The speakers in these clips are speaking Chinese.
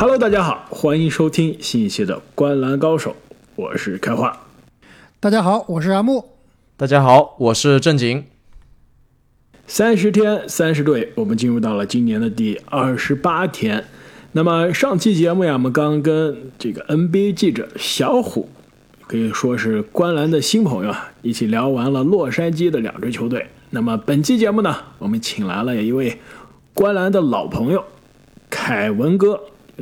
Hello，大家好，欢迎收听新一期的《观澜高手》，我是开化。大家好，我是阿木。大家好，我是正经。三十天三十队，我们进入到了今年的第二十八天。那么上期节目呀，我们刚跟这个 NBA 记者小虎，可以说是观澜的新朋友啊，一起聊完了洛杉矶的两支球队。那么本期节目呢，我们请来了一位观澜的老朋友凯文哥，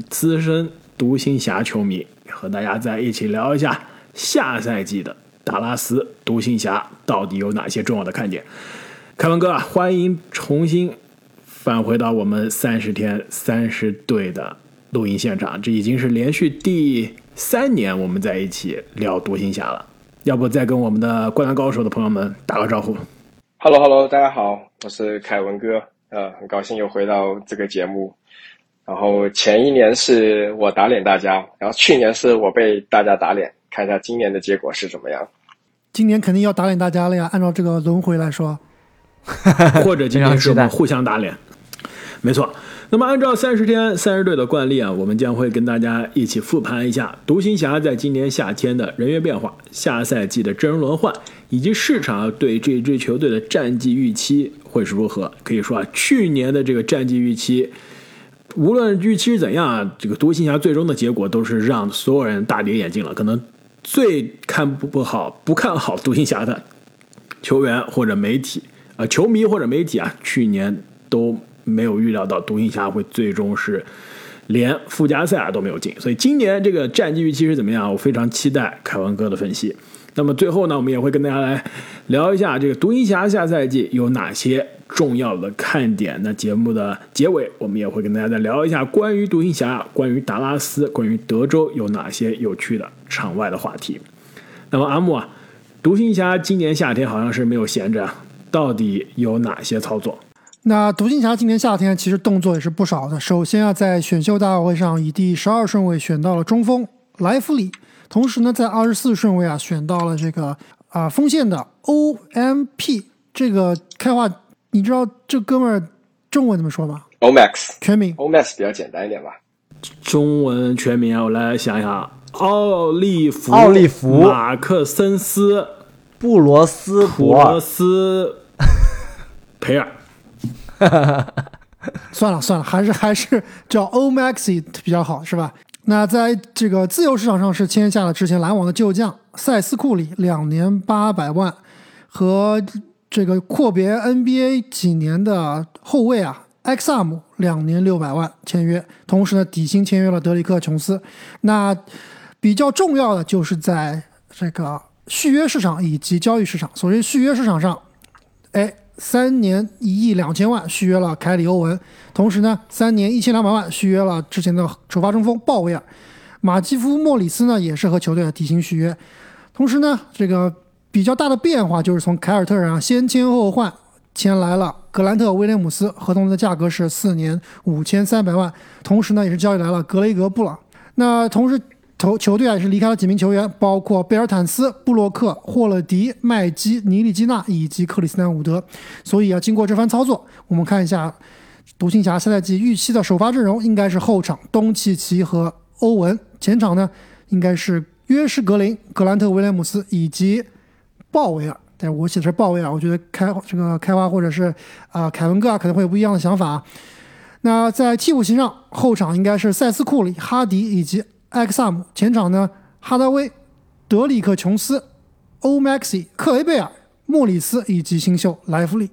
资深独行侠球迷，和大家在一起聊一下下赛季的达拉斯独行侠到底有哪些重要的看点。凯文哥，欢迎重新返回到我们三十天三十队的录音现场，这已经是连续第三年我们在一起聊独行侠了。要不再跟我们的灌篮高手的朋友们打个招呼？Hello Hello，大家好，我是凯文哥，呃，很高兴又回到这个节目。然后前一年是我打脸大家，然后去年是我被大家打脸，看一下今年的结果是怎么样。今年肯定要打脸大家了呀，按照这个轮回来说，或者今天是我们互相打脸，没错。那么按照三十天三十队的惯例啊，我们将会跟大家一起复盘一下独行侠在今年夏天的人员变化、下赛季的阵容轮换，以及市场对这支球队的战绩预期会是如何。可以说啊，去年的这个战绩预期，无论预期是怎样啊，这个独行侠最终的结果都是让所有人大跌眼镜了。可能最看不不好、不看好独行侠的球员或者媒体。啊，球迷或者媒体啊，去年都没有预料到独行侠会最终是连附加赛啊都没有进，所以今年这个战绩预期是怎么样？我非常期待凯文哥的分析。那么最后呢，我们也会跟大家来聊一下这个独行侠下赛季有哪些重要的看点。那节目的结尾，我们也会跟大家再聊一下关于独行侠、关于达拉斯、关于德州有哪些有趣的场外的话题。那么阿木啊，独行侠今年夏天好像是没有闲着。到底有哪些操作？那独行侠今年夏天其实动作也是不少的。首先啊，在选秀大会上以第十二顺位选到了中锋莱弗里，同时呢，在二十四顺位啊选到了这个啊锋线的 OMP。这个开话，你知道这哥们儿中文怎么说吗？Omax 全名。Omax 比较简单一点吧。中文全名啊我来想想，奥利弗奥利弗。马克森斯。布罗斯普罗斯。培尔，算了算了，还是还是叫 Omaxi 比较好，是吧？那在这个自由市场上是签下了之前篮网的旧将塞斯库里，两年八百万，和这个阔别 NBA 几年的后卫啊埃克萨姆两年六百万签约，同时呢底薪签约了德里克琼斯。那比较重要的就是在这个。续约市场以及交易市场，首先续约市场上，哎，三年一亿两千万续约了凯里欧文，同时呢，三年一千两百万续约了之前的首发中锋鲍威尔，马基夫莫里斯呢也是和球队的底薪续约，同时呢，这个比较大的变化就是从凯尔特人啊先签后换签来了格兰特威廉姆斯，合同的价格是四年五千三百万，同时呢也是交易来了格雷格布朗，那同时。投球队啊也是离开了几名球员，包括贝尔坦斯、布洛克、霍勒迪、麦基、尼利基纳以及克里斯坦伍德。所以啊，经过这番操作，我们看一下独行侠下赛季预期的首发阵容，应该是后场东契奇和欧文，前场呢应该是约什格林、格兰特威廉姆斯以及鲍威尔。但是我写的是鲍威尔，我觉得开这个开花或者是啊、呃、凯文哥啊可能会有不一样的想法。那在替补席上，后场应该是塞斯库里、哈迪以及。埃克萨姆前场呢，哈达威、德里克琼斯、欧麦克西、克雷贝尔、莫里斯以及新秀莱弗利。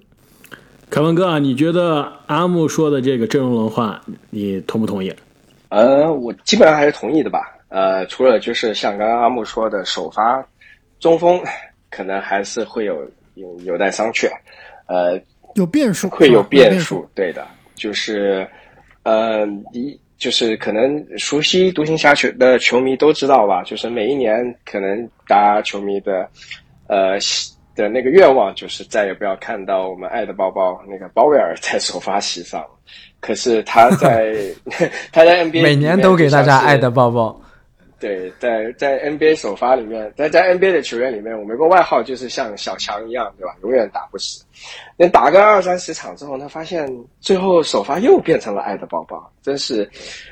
凯文哥啊，你觉得阿木说的这个阵容轮换，你同不同意？呃，我基本上还是同意的吧。呃，除了就是像刚刚阿木说的，首发中锋可能还是会有有有待商榷。呃，有变数，会有变数。对的，就是呃一。就是可能熟悉独行侠球的球迷都知道吧，就是每一年可能大家球迷的，呃的那个愿望就是再也不要看到我们爱的包包那个鲍威尔在首发席上。可是他在 他在 NBA 每年都给大家爱的包包。对，在在 NBA 首发里面，在在 NBA 的球员里面，我们有个外号就是像小强一样，对吧？永远打不死。那打个二三十场之后，他发现最后首发又变成了爱的抱抱，真是，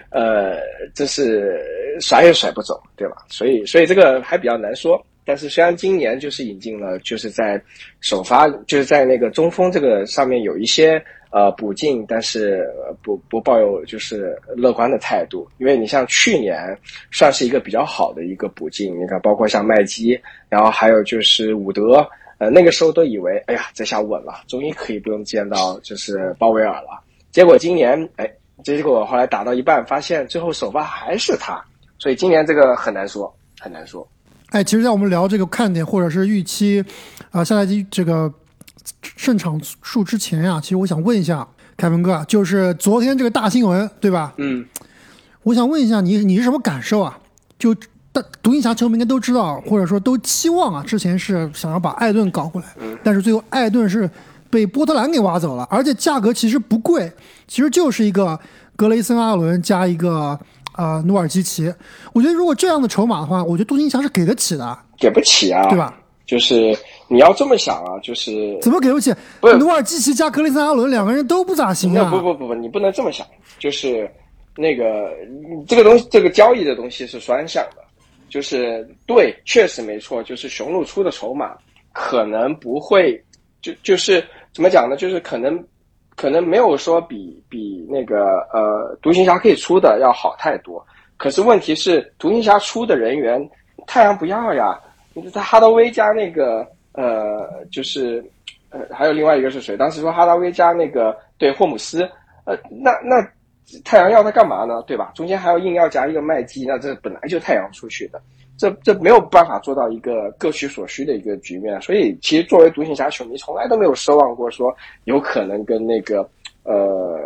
呃，真是甩也甩不走，对吧？所以，所以这个还比较难说。但是虽然今年就是引进了，就是在首发，就是在那个中锋这个上面有一些。呃，补进，但是不不抱有就是乐观的态度，因为你像去年算是一个比较好的一个补进，你看包括像麦基，然后还有就是伍德，呃，那个时候都以为，哎呀，这下稳了，终于可以不用见到就是鲍威尔了。结果今年，哎，结果后来打到一半，发现最后首发还是他，所以今年这个很难说，很难说。哎，其实，在我们聊这个看点或者是预期，啊，下赛季这个。胜场数之前呀，其实我想问一下凯文哥，就是昨天这个大新闻，对吧？嗯，我想问一下你，你是什么感受啊？就大独行侠球迷应该都知道，或者说都期望啊，之前是想要把艾顿搞过来，但是最后艾顿是被波特兰给挖走了，而且价格其实不贵，其实就是一个格雷森阿伦加一个啊努尔基奇。我觉得如果这样的筹码的话，我觉得独行侠是给得起的，给不起啊，对吧？就是。你要这么想啊，就是怎么给不起？不是努尔基奇加克里斯阿伦两个人都不咋行啊！不不不不，你不能这么想。就是那个这个东西，这个交易的东西是双向的。就是对，确实没错。就是雄鹿出的筹码可能不会，就就是怎么讲呢？就是可能可能没有说比比那个呃独行侠可以出的要好太多。可是问题是，独行侠出的人员太阳不要呀。他哈德威加那个。呃，就是，呃，还有另外一个是谁？当时说哈达威加那个对霍姆斯，呃，那那太阳要他干嘛呢？对吧？中间还要硬要加一个麦基，那这本来就太阳出去的，这这没有办法做到一个各取所需的一个局面。所以，其实作为独行侠球迷，从来都没有奢望过说有可能跟那个呃，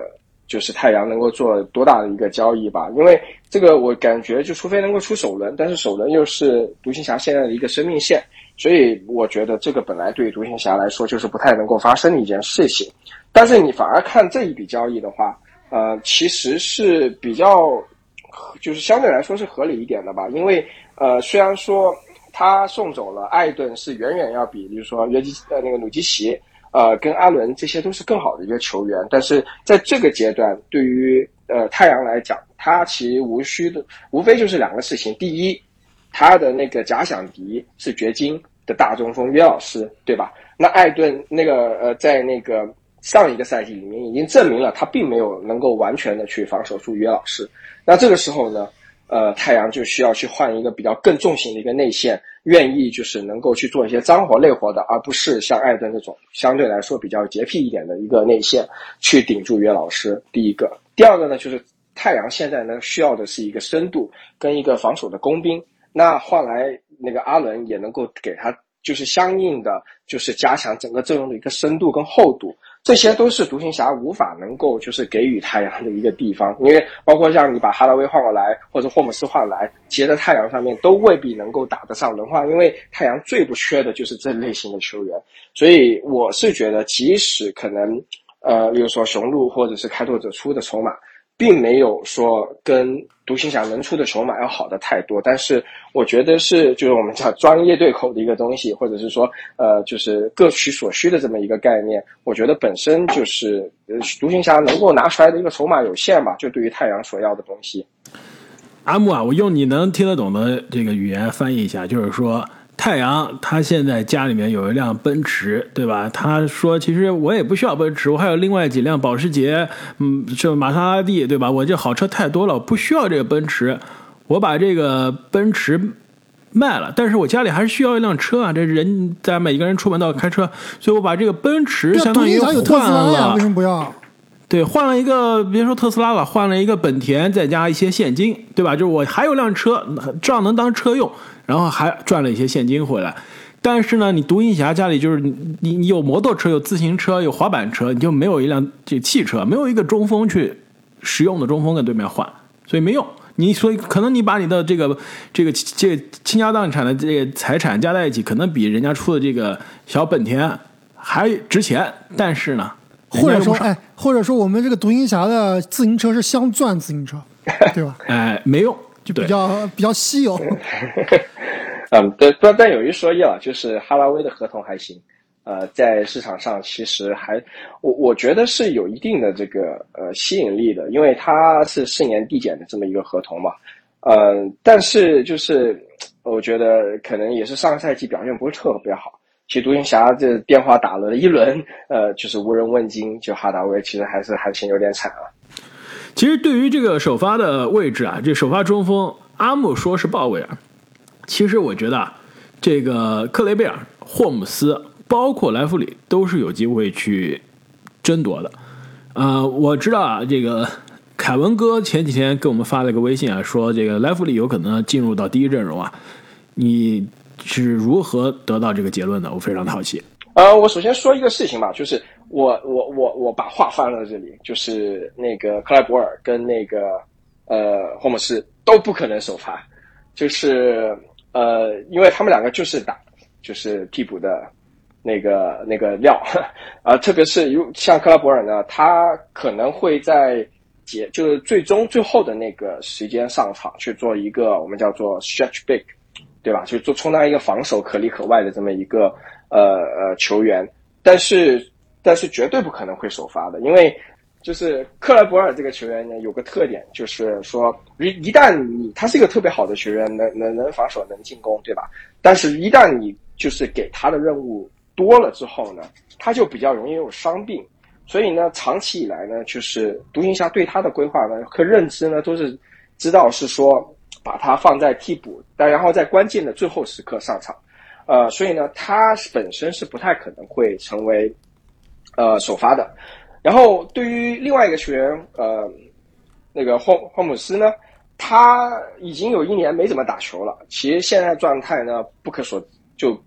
就是太阳能够做多大的一个交易吧？因为这个我感觉，就除非能够出首轮，但是首轮又是独行侠现在的一个生命线。所以我觉得这个本来对于独行侠来说就是不太能够发生的一件事情，但是你反而看这一笔交易的话，呃，其实是比较，就是相对来说是合理一点的吧。因为呃，虽然说他送走了艾顿是远远要比，比如说约基呃那个努基奇呃跟阿伦这些都是更好的一个球员，但是在这个阶段对于呃太阳来讲，他其实无需的无非就是两个事情，第一。他的那个假想敌是掘金的大中锋约老师，对吧？那艾顿那个呃，在那个上一个赛季里面已经证明了他并没有能够完全的去防守住约老师。那这个时候呢，呃，太阳就需要去换一个比较更重型的一个内线，愿意就是能够去做一些脏活累活的，而不是像艾顿这种相对来说比较洁癖一点的一个内线去顶住约老师。第一个，第二个呢，就是太阳现在呢需要的是一个深度跟一个防守的工兵。那换来那个阿伦也能够给他就是相应的就是加强整个阵容的一个深度跟厚度，这些都是独行侠无法能够就是给予太阳的一个地方，因为包括像你把哈达威换过来或者霍姆斯换来，接在太阳上面都未必能够打得上轮换，因为太阳最不缺的就是这类型的球员，所以我是觉得即使可能呃，比如说雄鹿或者是开拓者出的筹码。并没有说跟独行侠能出的筹码要好的太多，但是我觉得是就是我们叫专业对口的一个东西，或者是说呃就是各取所需的这么一个概念。我觉得本身就是独行侠能够拿出来的一个筹码有限吧，就对于太阳所要的东西。阿木啊，我用你能听得懂的这个语言翻译一下，就是说。太阳他现在家里面有一辆奔驰，对吧？他说：“其实我也不需要奔驰，我还有另外几辆保时捷，嗯，这玛莎拉蒂，对吧？我这好车太多了，我不需要这个奔驰。我把这个奔驰卖了，但是我家里还是需要一辆车啊！这人在每一个人出门都要开车，所以我把这个奔驰相当于换了。为什么不要？对，换了一个，别说特斯拉了，换了一个本田，再加一些现金，对吧？就是我还有辆车，这样能当车用。”然后还赚了一些现金回来，但是呢，你独行侠家里就是你你有摩托车、有自行车、有滑板车，你就没有一辆这汽车，没有一个中锋去实用的中锋跟对面换，所以没用。你所以可能你把你的这个这个这倾家荡产的这个财产加在一起，可能比人家出的这个小本田还值钱，但是呢，或者说哎，或者说我们这个独行侠的自行车是镶钻自行车，对吧？哎，没用。就比较比较稀有。嗯，对，但但有一说一啊，就是哈拉威的合同还行，呃，在市场上其实还我我觉得是有一定的这个呃吸引力的，因为他是四年递减的这么一个合同嘛，嗯，但是就是我觉得可能也是上个赛季表现不是特别好。其实独行侠这电话打了一轮，呃，就是无人问津，就哈达威其实还是还是有点惨啊。其实对于这个首发的位置啊，这首发中锋阿姆说是鲍威尔。其实我觉得啊，这个克雷贝尔、霍姆斯，包括莱弗里，都是有机会去争夺的。呃，我知道啊，这个凯文哥前几天给我们发了个微信啊，说这个莱弗里有可能进入到第一阵容啊。你是如何得到这个结论的？我非常好奇。呃，我首先说一个事情吧，就是我我我我把话放在这里，就是那个克莱伯尔跟那个呃霍姆斯都不可能首发，就是。呃，因为他们两个就是打，就是替补的，那个那个料，啊，特别是如像克拉伯尔呢，他可能会在结就是最终最后的那个时间上场去做一个我们叫做 stretch big，对吧？就做充当一个防守可里可外的这么一个呃呃球员，但是但是绝对不可能会首发的，因为。就是克莱伯尔这个球员呢，有个特点，就是说一一旦你他是一个特别好的球员，能能能防守，能进攻，对吧？但是，一旦你就是给他的任务多了之后呢，他就比较容易有伤病。所以呢，长期以来呢，就是独行侠对他的规划呢和认知呢，都是知道是说把他放在替补，但然后在关键的最后时刻上场。呃，所以呢，他本身是不太可能会成为呃首发的。然后对于另外一个球员，呃，那个霍霍姆斯呢，他已经有一年没怎么打球了。其实现在状态呢不可所就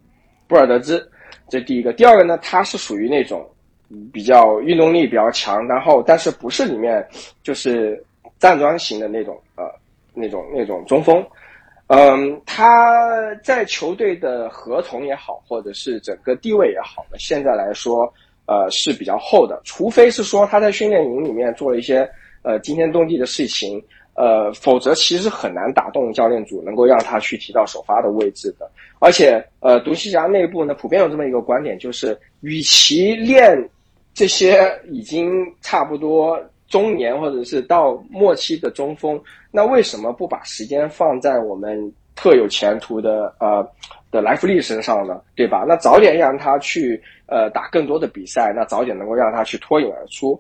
不而得知。这第一个，第二个呢，他是属于那种比较运动力比较强，然后但是不是里面就是站桩型的那种呃那种那种中锋。嗯，他在球队的合同也好，或者是整个地位也好呢，现在来说。呃，是比较厚的，除非是说他在训练营里面做了一些呃惊天动地的事情，呃，否则其实很难打动教练组能够让他去提到首发的位置的。而且，呃，独行侠内部呢普遍有这么一个观点，就是与其练这些已经差不多中年或者是到末期的中锋，那为什么不把时间放在我们特有前途的呃的莱弗利身上呢？对吧？那早点让他去。呃，打更多的比赛，那早点能够让他去脱颖而出。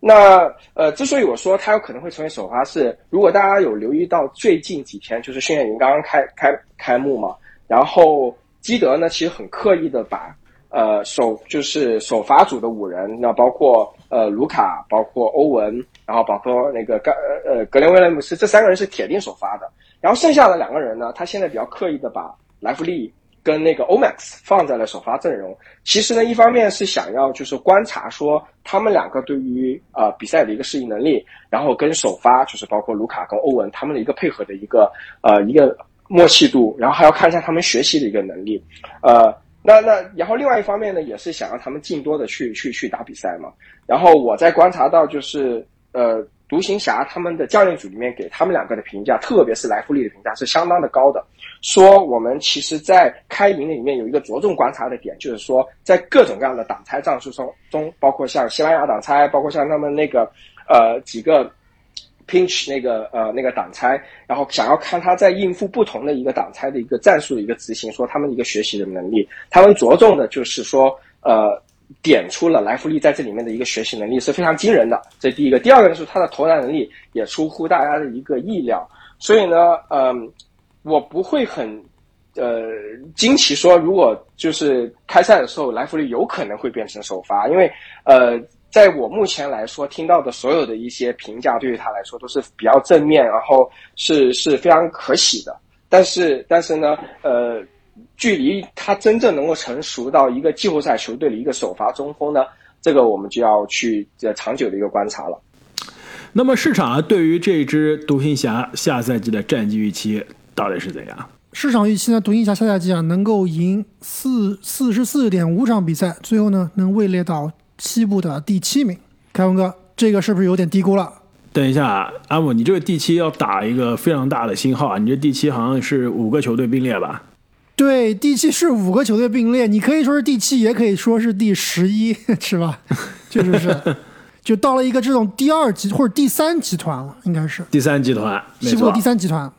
那呃，之所以我说他有可能会成为首发，是如果大家有留意到最近几天，就是训练营刚刚开开开幕嘛，然后基德呢，其实很刻意的把呃首就是首发组的五人，那包括呃卢卡，包括欧文，然后包括那个格呃格林威廉姆斯这三个人是铁定首发的，然后剩下的两个人呢，他现在比较刻意的把莱弗利。跟那个 Omax 放在了首发阵容，其实呢，一方面是想要就是观察说他们两个对于呃比赛的一个适应能力，然后跟首发就是包括卢卡跟欧文他们的一个配合的一个呃一个默契度，然后还要看一下他们学习的一个能力，呃，那那然后另外一方面呢，也是想让他们更多的去去去打比赛嘛，然后我在观察到就是呃。独行侠他们的教练组里面给他们两个的评价，特别是莱弗利的评价是相当的高的。说我们其实，在开明里面有一个着重观察的点，就是说在各种各样的挡拆战术中中，包括像西班牙挡拆，包括像他们那个呃几个 pinch 那个呃那个挡拆，然后想要看他在应付不同的一个挡拆的一个战术的一个执行，说他们一个学习的能力，他们着重的就是说呃。点出了莱弗利在这里面的一个学习能力是非常惊人的，这第一个。第二个就是他的投篮能力也出乎大家的一个意料，所以呢，嗯，我不会很呃惊奇说，如果就是开赛的时候莱弗利有可能会变成首发，因为呃，在我目前来说听到的所有的一些评价，对于他来说都是比较正面，然后是是非常可喜的。但是但是呢，呃。距离他真正能够成熟到一个季后赛球队的一个首发中锋呢，这个我们就要去呃长久的一个观察了。那么市场啊，对于这支独行侠下赛季的战绩预期到底是怎样？市场预期呢，独行侠下赛季啊能够赢四四十四点五场比赛，最后呢能位列到西部的第七名。凯文哥，这个是不是有点低估了？等一下，阿姆，你这个第七要打一个非常大的星号啊！你这第七好像是五个球队并列吧？对，第七是五个球队并列，你可以说是第七，也可以说是第十一，是吧？确 实是，就到了一个这种第二集或者第三集团了，应该是第三集团，西部第三集团。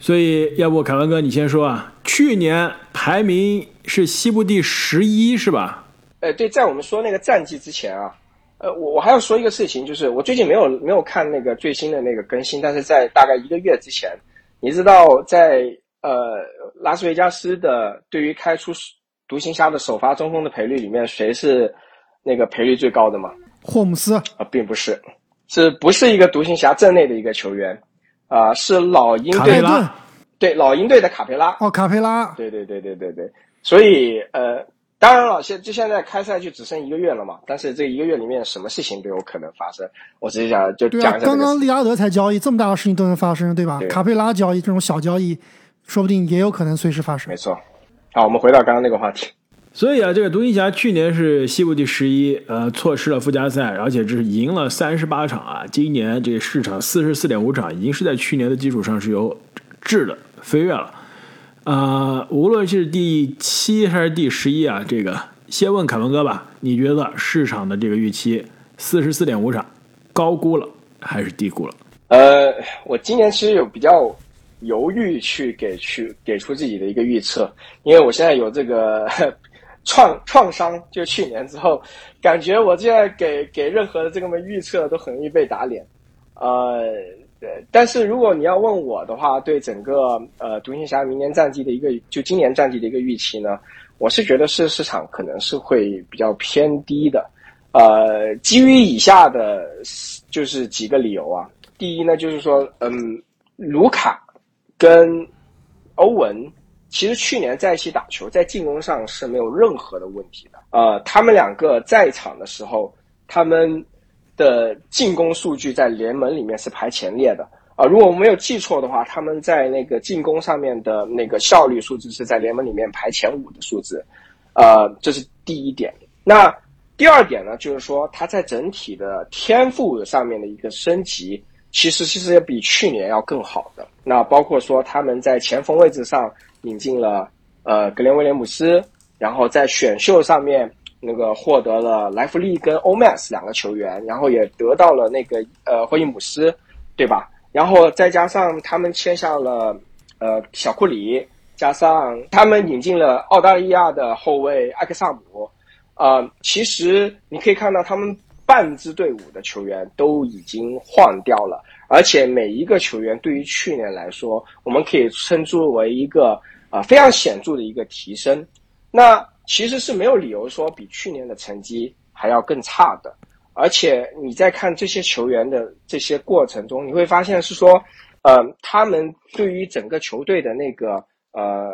所以，要不凯文哥你先说啊？去年排名是西部第十一，是吧？呃，对，在我们说那个战绩之前啊，呃，我我还要说一个事情，就是我最近没有没有看那个最新的那个更新，但是在大概一个月之前，你知道在呃拉斯维加斯的对于开出独行侠的首发中锋的赔率里面，谁是那个赔率最高的吗？霍姆斯啊，并不是，是不是一个独行侠阵内的一个球员？啊，是老鹰队的，对老鹰队的卡佩拉。哦，卡佩拉，对对对对对对。所以呃，当然了，现就现在开赛就只剩一个月了嘛。但是这一个月里面，什么事情都有可能发生。我只是想就讲一下。刚刚利拉德才交易，这么大的事情都能发生，对吧？卡佩拉交易这种小交易，说不定也有可能随时发生。没错。好，我们回到刚刚那个话题。所以啊，这个独行侠去年是西部第十一，呃，错失了附加赛，而且是赢了三十八场啊。今年这个市场四十四点五场，已经是在去年的基础上是有质的飞跃了。啊，无论是第七还是第十一啊，这个先问凯文哥吧，你觉得市场的这个预期四十四点五场高估了还是低估了？呃，我今年其实有比较犹豫去给去给出自己的一个预测，因为我现在有这个。创创伤就去年之后，感觉我现在给给任何的这个预测都很容易被打脸，呃，但是如果你要问我的话，对整个呃独行侠明年战绩的一个就今年战绩的一个预期呢，我是觉得是市场可能是会比较偏低的，呃，基于以下的就是几个理由啊，第一呢就是说，嗯，卢卡跟欧文。其实去年在一起打球，在进攻上是没有任何的问题的。呃，他们两个在场的时候，他们的进攻数据在联盟里面是排前列的。啊，如果我没有记错的话，他们在那个进攻上面的那个效率数字是在联盟里面排前五的数字。呃，这是第一点。那第二点呢，就是说他在整体的天赋上面的一个升级，其实其实也比去年要更好的。那包括说他们在前锋位置上。引进了呃格林威廉姆斯，然后在选秀上面那个获得了莱弗利跟欧麦斯两个球员，然后也得到了那个呃霍伊姆斯，对吧？然后再加上他们签下了呃小库里，加上他们引进了澳大利亚的后卫艾克萨姆，呃，其实你可以看到他们半支队伍的球员都已经换掉了。而且每一个球员对于去年来说，我们可以称之为一个啊非常显著的一个提升。那其实是没有理由说比去年的成绩还要更差的。而且你在看这些球员的这些过程中，你会发现是说，呃，他们对于整个球队的那个呃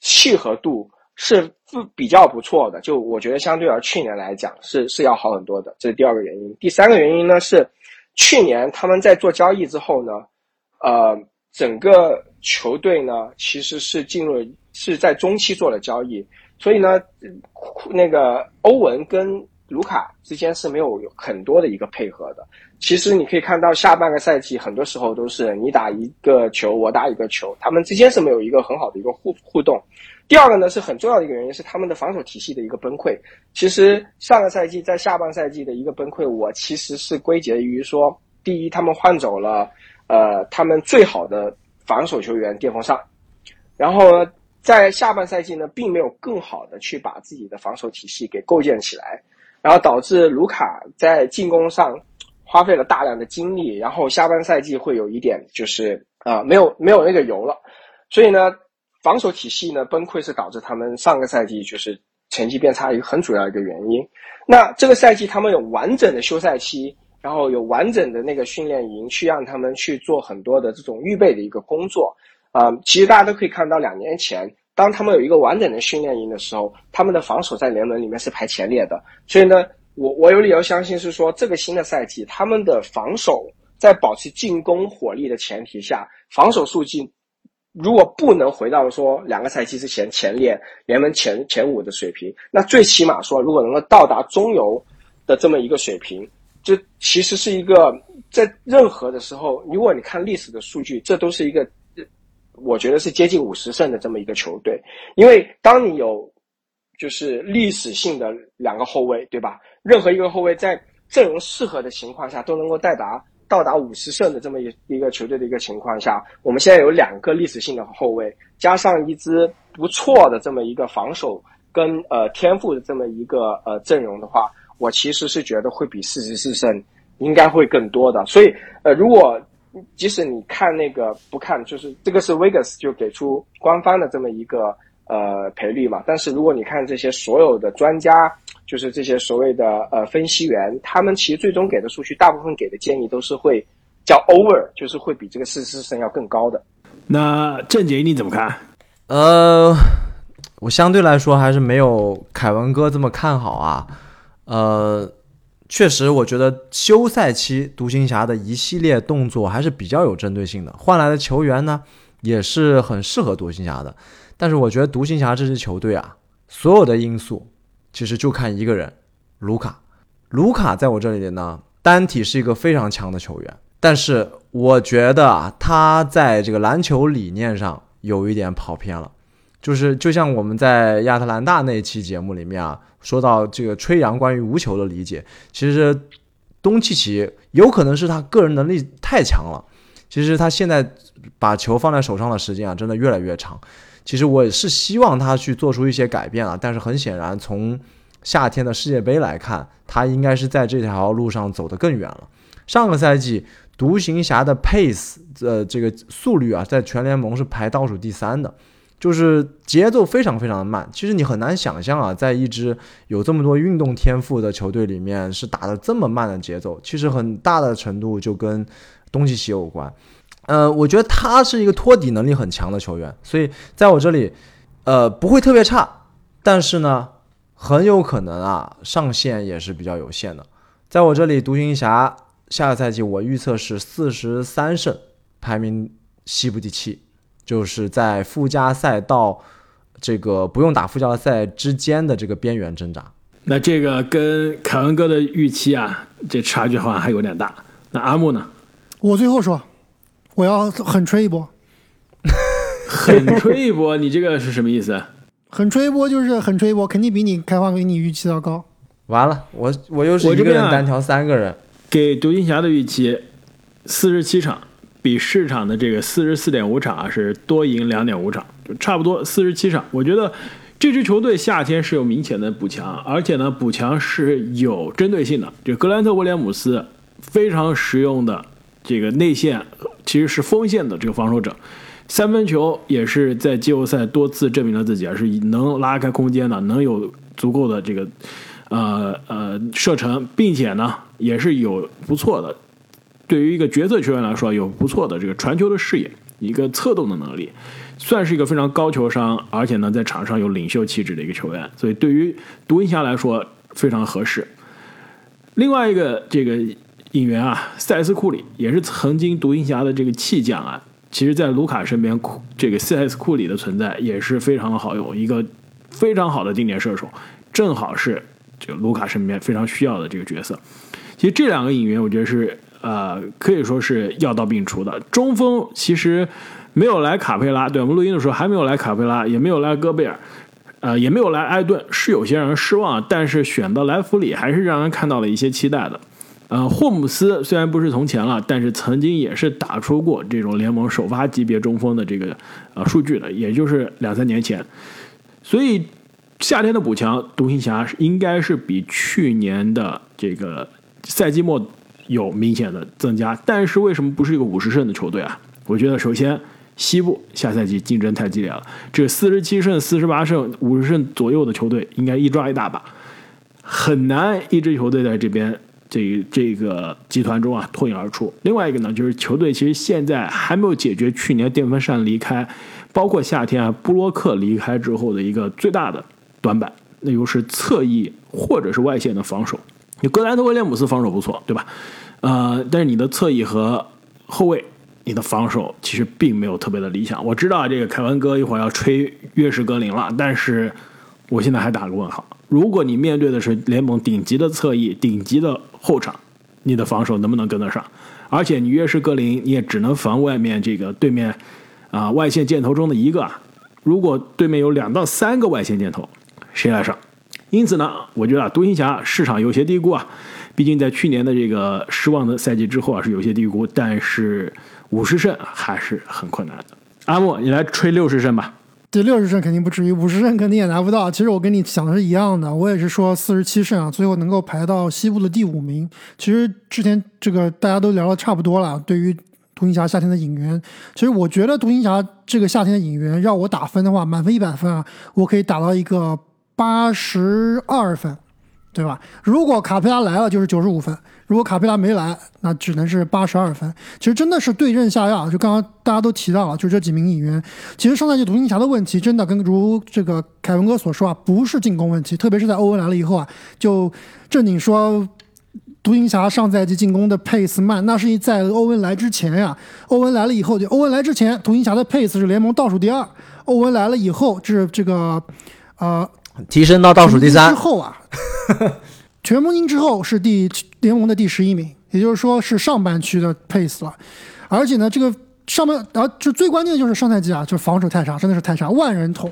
契合度是不比较不错的。就我觉得相对而去年来讲是是要好很多的。这是第二个原因。第三个原因呢是。去年他们在做交易之后呢，呃，整个球队呢其实是进入是在中期做了交易，所以呢，那个欧文跟卢卡之间是没有很多的一个配合的。其实你可以看到下半个赛季很多时候都是你打一个球我打一个球，他们之间是没有一个很好的一个互互动。第二个呢是很重要的一个原因是他们的防守体系的一个崩溃。其实上个赛季在下半赛季的一个崩溃，我其实是归结于说，第一他们换走了呃他们最好的防守球员巅峰上，然后在下半赛季呢并没有更好的去把自己的防守体系给构建起来，然后导致卢卡在进攻上花费了大量的精力，然后下半赛季会有一点就是啊没有没有那个油了，所以呢。防守体系呢崩溃是导致他们上个赛季就是成绩变差一个很主要一个原因。那这个赛季他们有完整的休赛期，然后有完整的那个训练营去让他们去做很多的这种预备的一个工作。啊，其实大家都可以看到，两年前当他们有一个完整的训练营的时候，他们的防守在联盟里面是排前列的。所以呢，我我有理由相信是说，这个新的赛季他们的防守在保持进攻火力的前提下，防守数据。如果不能回到说两个赛季之前前列联盟前前五的水平，那最起码说，如果能够到达中游的这么一个水平，这其实是一个在任何的时候，如果你看历史的数据，这都是一个，我觉得是接近五十胜的这么一个球队。因为当你有就是历史性的两个后卫，对吧？任何一个后卫在阵容适合的情况下，都能够到达到达五十胜的这么一一个球队的一个情况下，我们现在有两个历史性的后卫，加上一支不错的这么一个防守跟呃天赋的这么一个呃阵容的话，我其实是觉得会比四十四胜。应该会更多的，所以呃，如果即使你看那个不看，就是这个是 Vegas 就给出官方的这么一个呃赔率嘛。但是如果你看这些所有的专家，就是这些所谓的呃分析员，他们其实最终给的数据，大部分给的建议都是会叫 over，就是会比这个四十胜要更高的。那郑杰你怎么看？呃，我相对来说还是没有凯文哥这么看好啊，呃。确实，我觉得休赛期独行侠的一系列动作还是比较有针对性的，换来的球员呢也是很适合独行侠的。但是我觉得独行侠这支球队啊，所有的因素其实就看一个人，卢卡。卢卡在我这里呢，单体是一个非常强的球员，但是我觉得啊，他在这个篮球理念上有一点跑偏了，就是就像我们在亚特兰大那一期节目里面啊。说到这个吹杨关于无球的理解，其实东契奇有可能是他个人能力太强了。其实他现在把球放在手上的时间啊，真的越来越长。其实我是希望他去做出一些改变啊，但是很显然，从夏天的世界杯来看，他应该是在这条路上走得更远了。上个赛季独行侠的 pace，呃，这个速率啊，在全联盟是排倒数第三的。就是节奏非常非常的慢，其实你很难想象啊，在一支有这么多运动天赋的球队里面，是打的这么慢的节奏。其实很大的程度就跟东契奇有关。呃，我觉得他是一个托底能力很强的球员，所以在我这里，呃，不会特别差，但是呢，很有可能啊，上限也是比较有限的。在我这里，独行侠下个赛季我预测是四十三胜，排名西部第七。就是在附加赛到这个不用打附加赛之间的这个边缘挣扎。那这个跟凯文哥的预期啊，这差距好像还有点大。那阿木呢？我最后说，我要狠吹一波。狠吹一波，你这个是什么意思？狠吹一波就是狠吹一波，肯定比你开花给你预期要高。完了，我我又是一个人单挑三个人。给独行侠的预期四十七场。比市场的这个四十四点五场啊是多赢两点五场，就差不多四十七场。我觉得这支球队夏天是有明显的补强，而且呢补强是有针对性的。就格兰特·威廉姆斯非常实用的这个内线，其实是锋线的这个防守者，三分球也是在季后赛多次证明了自己，是能拉开空间的，能有足够的这个呃呃射程，并且呢也是有不错的。对于一个角色球员来说，有不错的这个传球的视野，一个策动的能力，算是一个非常高球商，而且呢，在场上有领袖气质的一个球员，所以对于独行侠来说非常合适。另外一个这个 引援啊，塞斯库里也是曾经独行侠的这个弃将啊，其实，在卢卡身边，这个塞斯库里的存在也是非常的好用，一个非常好的定点射手，正好是这个卢卡身边非常需要的这个角色。其实这两个引援，我觉得是。呃，可以说是药到病除的。中锋其实没有来卡佩拉，对我们录音的时候还没有来卡佩拉，也没有来戈贝尔，呃，也没有来埃顿，是有些让人失望。但是选到莱弗里还是让人看到了一些期待的。呃，霍姆斯虽然不是从前了，但是曾经也是打出过这种联盟首发级别中锋的这个呃数据的，也就是两三年前。所以夏天的补强，独行侠应该是比去年的这个赛季末。有明显的增加，但是为什么不是一个五十胜的球队啊？我觉得首先西部下赛季竞争太激烈了，这四十七胜、四十八胜、五十胜左右的球队应该一抓一大把，很难一支球队在这边这这个集团中啊脱颖而出。另外一个呢，就是球队其实现在还没有解决去年电风扇离开，包括夏天啊布洛克离开之后的一个最大的短板，那就是侧翼或者是外线的防守。你格兰特·威廉姆斯防守不错，对吧？呃，但是你的侧翼和后卫，你的防守其实并没有特别的理想。我知道这个凯文哥一会儿要吹约什格林了，但是我现在还打个问号。如果你面对的是联盟顶级的侧翼、顶级的后场，你的防守能不能跟得上？而且你约什格林，你也只能防外面这个对面啊外线箭头中的一个啊。如果对面有两到三个外线箭头，谁来上？因此呢，我觉得啊，独行侠市场有些低估啊。毕竟在去年的这个失望的赛季之后啊，是有些低估。但是五十胜还是很困难的。阿木，你来吹六十胜吧。这六十胜肯定不至于，五十胜肯定也拿不到。其实我跟你想的是一样的，我也是说四十七胜啊，最后能够排到西部的第五名。其实之前这个大家都聊的差不多了。对于独行侠夏天的引援，其实我觉得独行侠这个夏天的引援，让我打分的话，满分一百分啊，我可以打到一个八十二分。对吧？如果卡佩拉来了，就是九十五分；如果卡佩拉没来，那只能是八十二分。其实真的是对症下药。就刚刚大家都提到了，就这几名演员。其实上赛季独行侠的问题，真的跟如这个凯文哥所说啊，不是进攻问题。特别是在欧文来了以后啊，就正经说独行侠上赛季进攻的 pace 慢，那是在欧文来之前呀。欧文来了以后，就欧文来之前，独行侠的 pace 是联盟倒数第二。欧文来了以后，是这个呃。提升到倒数第三之后啊，全明星之后是第联盟的第十一名，也就是说是上半区的 pace 了。而且呢，这个上半啊，就最关键的就是上赛季啊，就是防守太差，真的是太差，万人捅。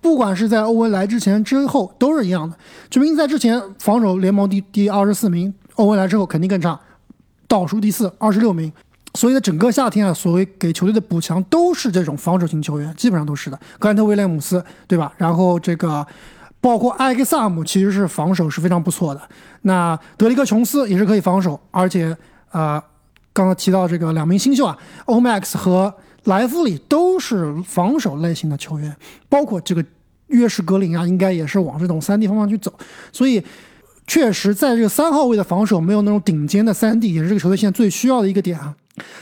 不管是在欧文来之前之后都是一样的。全明星赛之前防守联盟第第二十四名，欧文来之后肯定更差，倒数第四，二十六名。所以呢，整个夏天啊，所谓给球队的补强都是这种防守型球员，基本上都是的。格兰特威廉姆斯，对吧？然后这个。包括艾克萨姆其实是防守是非常不错的，那德里克琼斯也是可以防守，而且啊，刚刚提到这个两名新秀啊，欧 max 和莱弗里都是防守类型的球员，包括这个约什格林啊，应该也是往这种三 D 方向去走，所以确实在这个三号位的防守没有那种顶尖的三 D，也是这个球队现在最需要的一个点啊，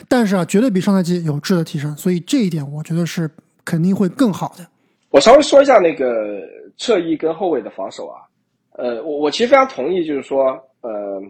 但是啊，绝对比上赛季有质的提升，所以这一点我觉得是肯定会更好的。我稍微说一下那个。侧翼跟后卫的防守啊，呃，我我其实非常同意，就是说，呃，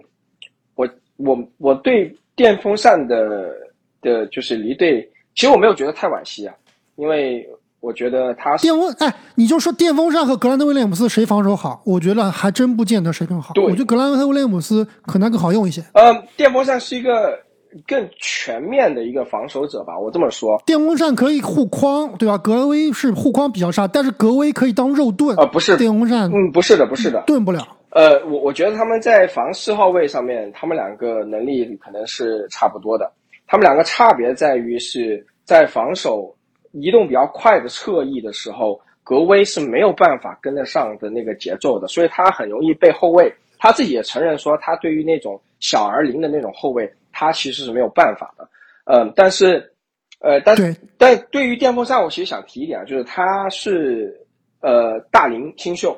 我我我对电风扇的的，就是离队，其实我没有觉得太惋惜啊，因为我觉得他电风，哎，你就说电风扇和格兰特威廉姆斯谁防守好？我觉得还真不见得谁更好。我觉得格兰特威廉姆斯可能更好用一些。呃，电风扇是一个。更全面的一个防守者吧，我这么说。电风扇可以护框，对吧？格威是护框比较差，但是格威可以当肉盾啊，不是电风扇，嗯，不是的，不是的，盾不了。呃，我我觉得他们在防四号位上面，他们两个能力可能是差不多的。他们两个差别在于是在防守移动比较快的侧翼的时候，格威是没有办法跟得上的那个节奏的，所以他很容易被后卫。他自己也承认说，他对于那种小而灵的那种后卫。他其实是没有办法的，嗯，但是，呃，但但对于电风扇，我其实想提一点啊，就是他是呃大龄新秀，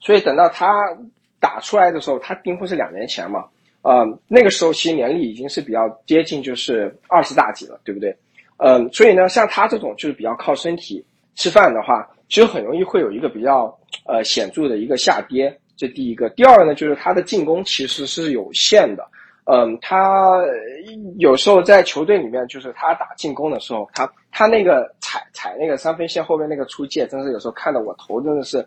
所以等到他打出来的时候，他巅峰是两年前嘛，呃，那个时候其实年龄已经是比较接近就是二十大几了，对不对？嗯，所以呢，像他这种就是比较靠身体吃饭的话，其实很容易会有一个比较呃显著的一个下跌，这第一个。第二个呢，就是他的进攻其实是有限的。嗯，他有时候在球队里面，就是他打进攻的时候，他他那个踩踩那个三分线后面那个出界，真是有时候看得我头真的是，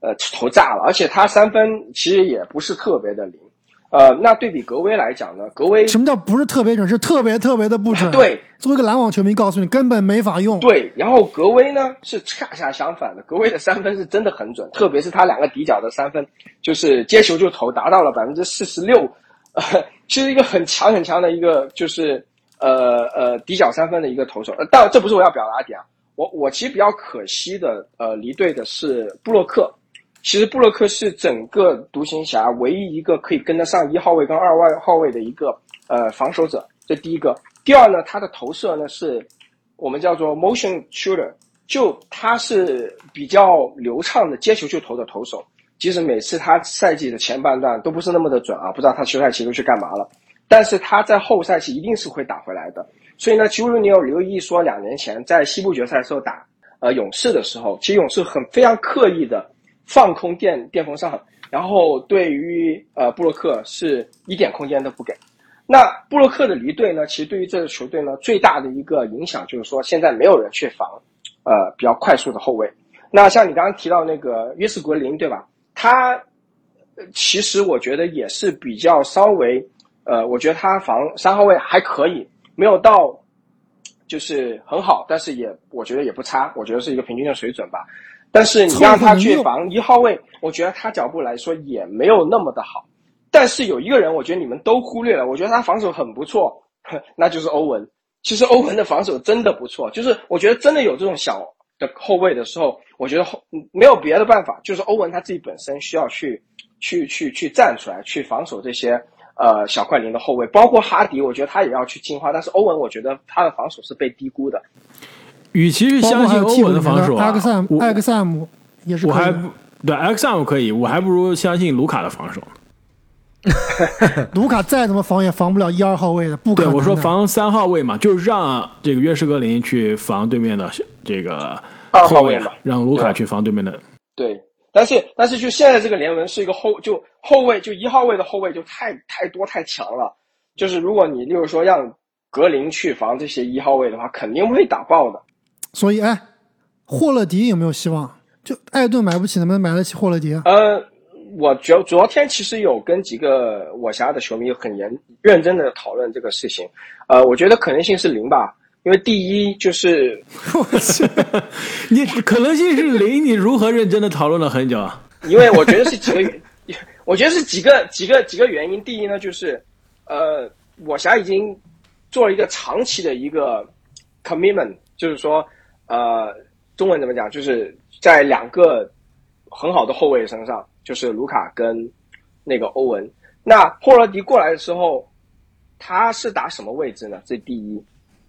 呃，头炸了。而且他三分其实也不是特别的灵。呃，那对比格威来讲呢，格威什么叫不是特别准？是特别特别的不准。对，作为一个篮网球迷，告诉你根本没法用。对，然后格威呢是恰恰相反的，格威的三分是真的很准，特别是他两个底角的三分，就是接球就投，达到了百分之四十六。呃，其实一个很强很强的一个就是呃呃底角三分的一个投手，呃，但这不是我要表达的点啊。我我其实比较可惜的，呃，离队的是布洛克。其实布洛克是整个独行侠唯一一个可以跟得上一号位跟二外号位的一个呃防守者，这第一个。第二呢，他的投射呢是我们叫做 motion shooter，就他是比较流畅的接球就投的投手。其实每次他赛季的前半段都不是那么的准啊，不知道他休赛期都去干嘛了。但是他在后赛期一定是会打回来的。所以呢，其实你有留意说，两年前在西部决赛的时候打呃勇士的时候，其实勇士很非常刻意的放空电电风扇，然后对于呃布洛克是一点空间都不给。那布洛克的离队呢，其实对于这支球队呢最大的一个影响就是说，现在没有人去防呃比较快速的后卫。那像你刚刚提到那个约斯格林，对吧？他其实我觉得也是比较稍微呃，我觉得他防三号位还可以，没有到就是很好，但是也我觉得也不差，我觉得是一个平均的水准吧。但是你让他去防一号位，我觉得他脚步来说也没有那么的好。但是有一个人，我觉得你们都忽略了，我觉得他防守很不错，那就是欧文。其实欧文的防守真的不错，就是我觉得真的有这种小的后卫的时候，我觉得后没有别的办法，就是欧文他自己本身需要去去去去站出来，去防守这些呃小快灵的后卫，包括哈迪，我觉得他也要去进化。但是欧文，我觉得他的防守是被低估的。与其是相信欧文的防守，埃克萨姆埃克萨姆也是，我还不对埃克萨姆可以，我还不如相信卢卡的防守。卢卡再怎么防也防不了一二号位的，不可能。对，我说防三号位嘛，就是让这个约什格林去防对面的这个二号位嘛，让卢卡去防对面的。对，但是但是就现在这个联盟是一个后就后卫就一号位的后卫就太太多太强了，就是如果你例如说让格林去防这些一号位的话，肯定会打爆的。所以，哎，霍勒迪有没有希望？就艾顿买不起，能不能买得起霍勒迪？呃。我昨昨天其实有跟几个我辖的球迷很严认真的讨论这个事情，呃，我觉得可能性是零吧，因为第一就是，我去，你可能性是零，你如何认真的讨论了很久啊？因为我觉得是几个，我觉得是几个几个几个原因。第一呢，就是，呃，我侠已经做了一个长期的一个 commitment，就是说，呃，中文怎么讲？就是在两个很好的后卫身上。就是卢卡跟那个欧文，那霍罗迪过来的时候，他是打什么位置呢？这第一，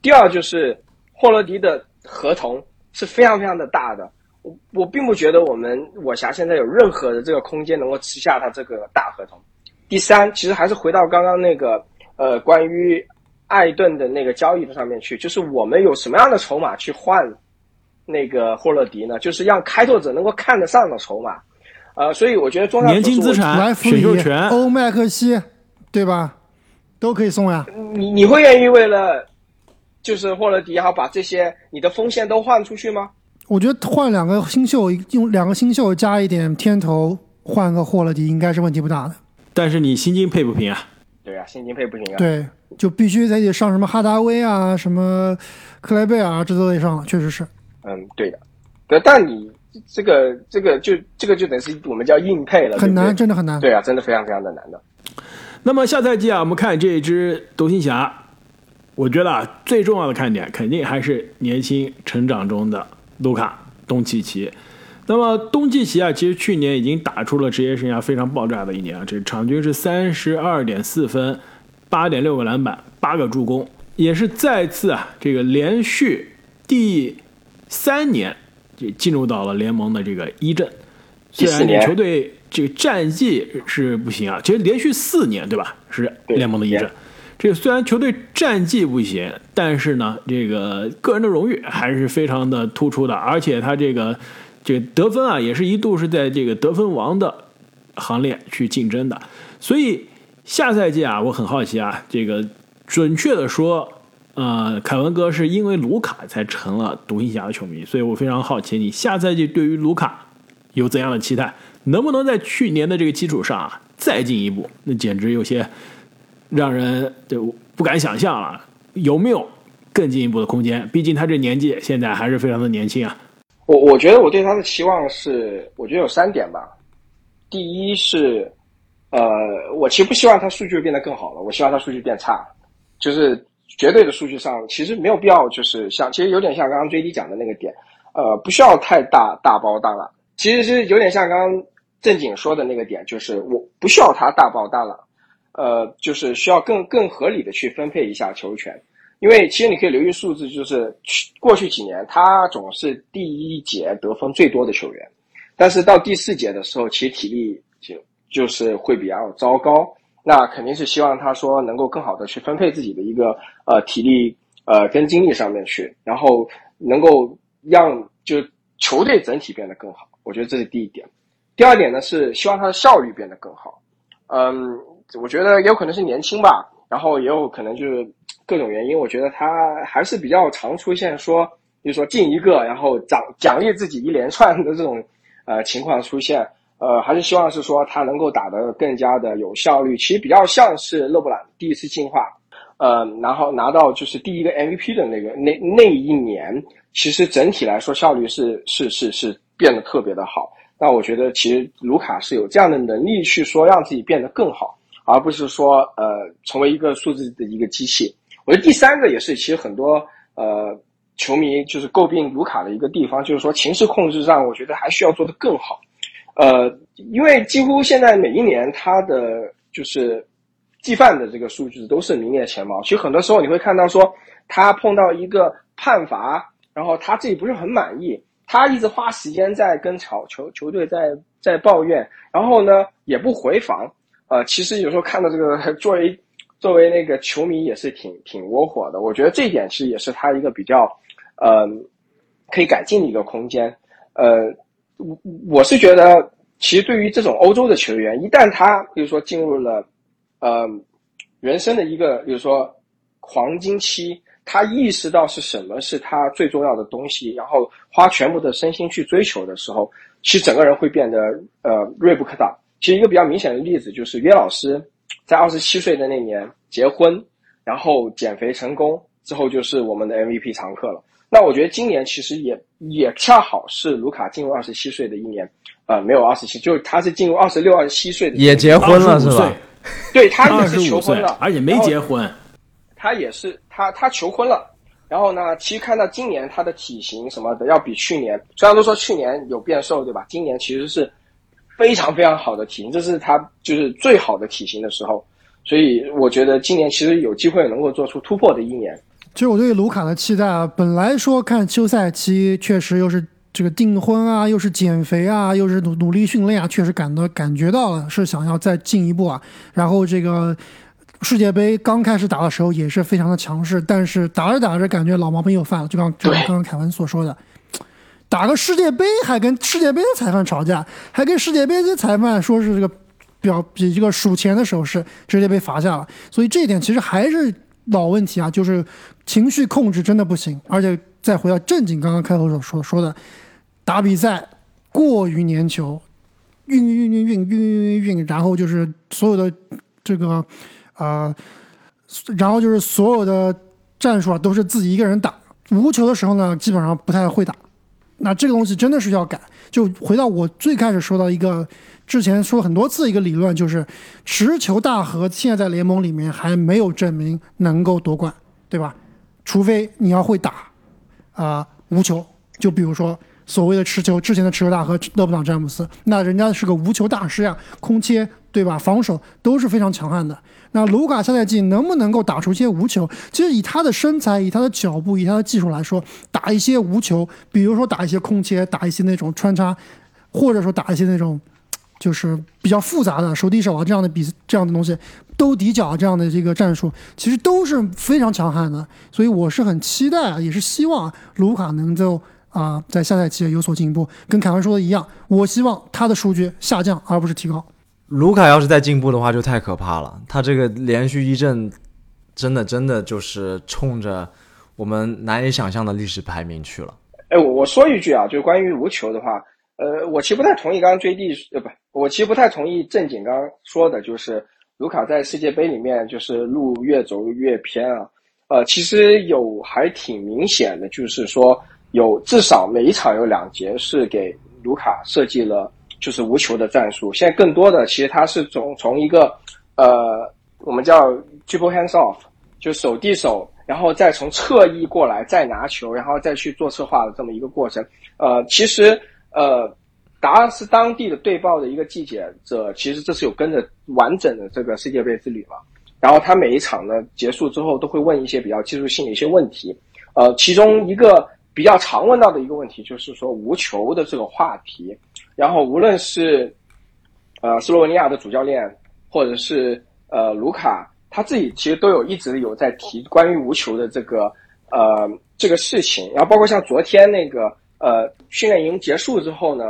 第二就是霍勒迪的合同是非常非常的大的，我我并不觉得我们我辖现在有任何的这个空间能够吃下他这个大合同。第三，其实还是回到刚刚那个呃关于艾顿的那个交易的上面去，就是我们有什么样的筹码去换那个霍勒迪呢？就是让开拓者能够看得上的筹码。呃，所以我觉得重要年轻资产、选秀权、欧麦克西，对吧？都可以送呀。你你会愿意为了就是霍勒迪，然后把这些你的锋线都换出去吗？我觉得换两个新秀，用两个新秀加一点天头，换个霍勒迪应该是问题不大的。但是你薪金配不平啊？对啊，薪金配不平啊。对，就必须得上什么哈达威啊，什么克莱贝尔，这都得上了，确实是。嗯，对的。对，但你。这个这个就这个就等于是我们叫硬配了，很难，真的很难。对啊，真的非常非常的难的。那么下赛季啊，我们看这支独行侠，我觉得啊，最重要的看点肯定还是年轻成长中的卢卡东契奇。那么东契奇啊，其实去年已经打出了职业生涯非常爆炸的一年啊，这场均是三十二点四分，八点六个篮板，八个助攻，也是再次啊，这个连续第三年。就进入到了联盟的这个一阵，虽然球队这个战绩是不行啊，其实连续四年对吧？是联盟的一阵。这个虽然球队战绩不行，但是呢，这个个人的荣誉还是非常的突出的，而且他这个这个得分啊，也是一度是在这个得分王的行列去竞争的。所以下赛季啊，我很好奇啊，这个准确的说。呃，凯文哥是因为卢卡才成了独行侠的球迷，所以我非常好奇，你下赛季对于卢卡有怎样的期待？能不能在去年的这个基础上啊再进一步？那简直有些让人就不敢想象了。有没有更进一步的空间？毕竟他这年纪现在还是非常的年轻啊。我我觉得我对他的期望是，我觉得有三点吧。第一是，呃，我其实不希望他数据变得更好了，我希望他数据变差，就是。绝对的数据上，其实没有必要，就是像，其实有点像刚刚 J D 讲的那个点，呃，不需要太大大包大揽。其实是有点像刚刚正经说的那个点，就是我不需要他大包大揽，呃，就是需要更更合理的去分配一下球权。因为其实你可以留意数字，就是去过去几年他总是第一节得分最多的球员，但是到第四节的时候，其实体力就就是会比较糟糕。那肯定是希望他说能够更好的去分配自己的一个呃体力呃跟精力上面去，然后能够让就球队整体变得更好。我觉得这是第一点。第二点呢是希望他的效率变得更好。嗯，我觉得也有可能是年轻吧，然后也有可能就是各种原因。我觉得他还是比较常出现说，比如说进一个，然后奖奖励自己一连串的这种呃情况出现。呃，还是希望是说他能够打得更加的有效率。其实比较像是勒布朗第一次进化，呃，然后拿到就是第一个 MVP 的那个那那一年，其实整体来说效率是是是是变得特别的好。那我觉得其实卢卡是有这样的能力去说让自己变得更好，而不是说呃成为一个数字的一个机器。我觉得第三个也是其实很多呃球迷就是诟病卢卡的一个地方，就是说情绪控制上，我觉得还需要做得更好。呃，因为几乎现在每一年他的就是计犯的这个数据都是名列前茅。其实很多时候你会看到说他碰到一个判罚，然后他自己不是很满意，他一直花时间在跟球球球队在在抱怨，然后呢也不回防。呃，其实有时候看到这个 作为作为那个球迷也是挺挺窝火的。我觉得这一点其实也是他一个比较呃可以改进的一个空间。呃。我我是觉得，其实对于这种欧洲的球员，一旦他比如说进入了，呃，人生的一个比如说黄金期，他意识到是什么是他最重要的东西，然后花全部的身心去追求的时候，其实整个人会变得呃锐不可挡。其实一个比较明显的例子就是约老师在二十七岁的那年结婚，然后减肥成功之后，就是我们的 MVP 常客了。那我觉得今年其实也也恰好是卢卡进入二十七岁的一年，呃，没有二十七，就是他是进入二十六、二十七岁的，也结婚了是吧？对他也是求婚了，而且没结婚，他也是他他求婚了。然后呢，其实看到今年他的体型什么的，要比去年，虽然都说去年有变瘦，对吧？今年其实是非常非常好的体型，这是他就是最好的体型的时候。所以我觉得今年其实有机会能够做出突破的一年。其实我对卢卡的期待啊，本来说看休赛期确实又是这个订婚啊，又是减肥啊，又是努努力训练啊，确实感到感觉到了是想要再进一步啊。然后这个世界杯刚开始打的时候也是非常的强势，但是打着打着感觉老毛病又犯了，就刚就刚刚凯文所说的，打个世界杯还跟世界杯的裁判吵架，还跟世界杯的裁判说是这个表比这个数钱的手势，直接被罚下了。所以这一点其实还是。老问题啊，就是情绪控制真的不行，而且再回到正经，刚刚开头所说说的，打比赛过于粘球，运运运运运运运运，然后就是所有的这个啊，然后就是所有的战术啊都是自己一个人打，无球的时候呢基本上不太会打，那这个东西真的是要改。就回到我最开始说到一个。之前说很多次一个理论，就是持球大核现在在联盟里面还没有证明能够夺冠，对吧？除非你要会打，啊，无球。就比如说所谓的持球，之前的持球大核勒布朗詹姆斯，那人家是个无球大师呀，空切，对吧？防守都是非常强悍的。那卢卡下赛季能不能够打出一些无球？其实以他的身材、以他的脚步、以他的技术来说，打一些无球，比如说打一些空切，打一些那种穿插，或者说打一些那种。就是比较复杂的手递手啊，这样的比这样的东西，兜底角这样的这个战术，其实都是非常强悍的。所以我是很期待啊，也是希望卢卡能够啊在下赛季有所进步。跟凯文说的一样，我希望他的数据下降而不是提高。卢卡要是再进步的话，就太可怕了。他这个连续一阵，真的真的就是冲着我们难以想象的历史排名去了。哎，我我说一句啊，就关于无球的话。呃，我其实不太同意刚刚追地，呃，不，我其实不太同意正经刚刚说的，就是卢卡在世界杯里面就是路越走越偏啊。呃，其实有还挺明显的，就是说有至少每一场有两节是给卢卡设计了就是无球的战术。现在更多的其实他是从从一个呃我们叫 triple hands off，就手递手，然后再从侧翼过来再拿球，然后再去做策划的这么一个过程。呃，其实。呃，达拉斯当地的队报的一个记者，其实这是有跟着完整的这个世界杯之旅嘛。然后他每一场呢结束之后，都会问一些比较技术性的一些问题。呃，其中一个比较常问到的一个问题就是说无球的这个话题。然后无论是呃斯洛文尼亚的主教练，或者是呃卢卡他自己，其实都有一直有在提关于无球的这个呃这个事情。然后包括像昨天那个。呃，训练营结束之后呢，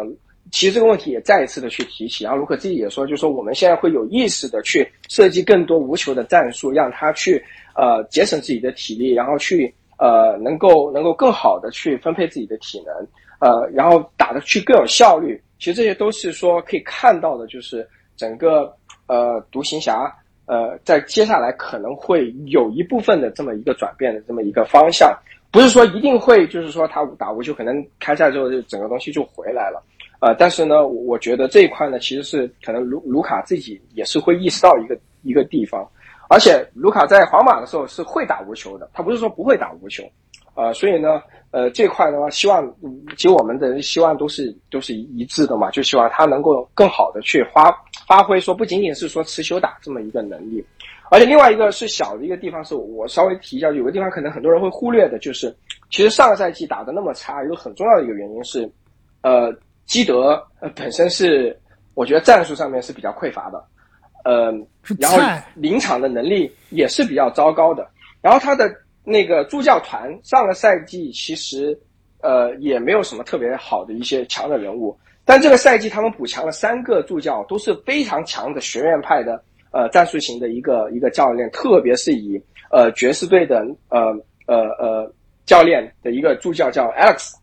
其实这个问题也再一次的去提起。然后卢克自己也说，就是说我们现在会有意识的去设计更多无球的战术，让他去呃节省自己的体力，然后去呃能够能够更好的去分配自己的体能，呃，然后打的去更有效率。其实这些都是说可以看到的，就是整个呃独行侠呃在接下来可能会有一部分的这么一个转变的这么一个方向，不是说一定会就是说他打无球可能开赛之后就整个东西就回来了，呃，但是呢，我觉得这一块呢其实是可能卢卢卡自己也是会意识到一个一个地方，而且卢卡在皇马的时候是会打无球的，他不是说不会打无球。呃，所以呢，呃，这块的话，希望其实我们的希望都是都是一致的嘛，就希望他能够更好的去发发挥，说不仅仅是说持球打这么一个能力，而且另外一个是小的一个地方，是我稍微提一下，有个地方可能很多人会忽略的，就是其实上个赛季打的那么差，一个很重要的一个原因是，呃，基德呃本身是我觉得战术上面是比较匮乏的，呃，然后临场的能力也是比较糟糕的，然后他的。那个助教团上个赛季其实，呃，也没有什么特别好的一些强的人物，但这个赛季他们补强了三个助教，都是非常强的学院派的，呃，战术型的一个一个教练，特别是以呃爵士队的呃呃呃教练的一个助教叫 Alex，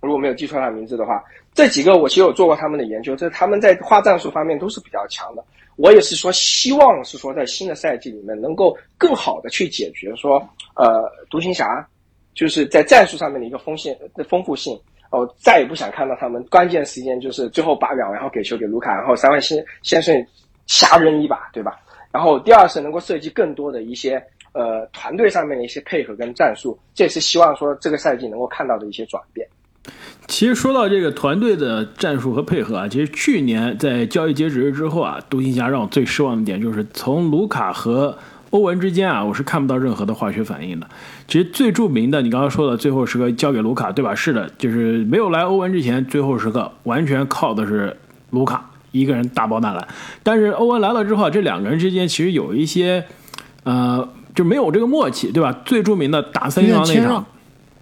如果没有记错他的名字的话，这几个我其实有做过他们的研究，这他们在画战术方面都是比较强的。我也是说，希望是说，在新的赛季里面能够更好的去解决说，呃，独行侠就是在战术上面的一个丰线的丰富性。哦，再也不想看到他们关键时间就是最后八秒，然后给球给卢卡，然后三位先先生瞎扔一把，对吧？然后第二是能够设计更多的一些呃团队上面的一些配合跟战术，这也是希望说这个赛季能够看到的一些转变。其实说到这个团队的战术和配合啊，其实去年在交易截止日之后啊，独行侠让我最失望的点就是从卢卡和欧文之间啊，我是看不到任何的化学反应的。其实最著名的，你刚刚说的最后时刻交给卢卡，对吧？是的，就是没有来欧文之前，最后时刻完全靠的是卢卡一个人大包大揽。但是欧文来了之后，这两个人之间其实有一些，呃，就没有这个默契，对吧？最著名的打森林狼那场。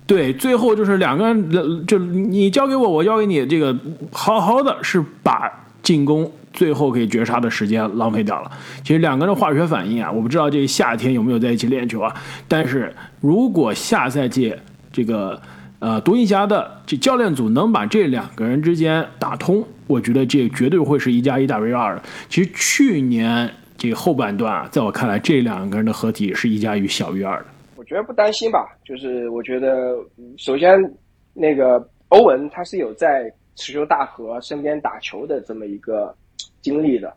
对，最后就是两个人，就你交给我，我交给你，这个好好的是把进攻最后给绝杀的时间浪费掉了。其实两个人化学反应啊，我不知道这夏天有没有在一起练球啊。但是如果下赛季这个呃独行侠的这教练组能把这两个人之间打通，我觉得这绝对会是一加一大于二的。其实去年这后半段啊，在我看来，这两个人的合体是一加一小于二的。我觉得不担心吧，就是我觉得，首先，那个欧文他是有在持球大和身边打球的这么一个经历的，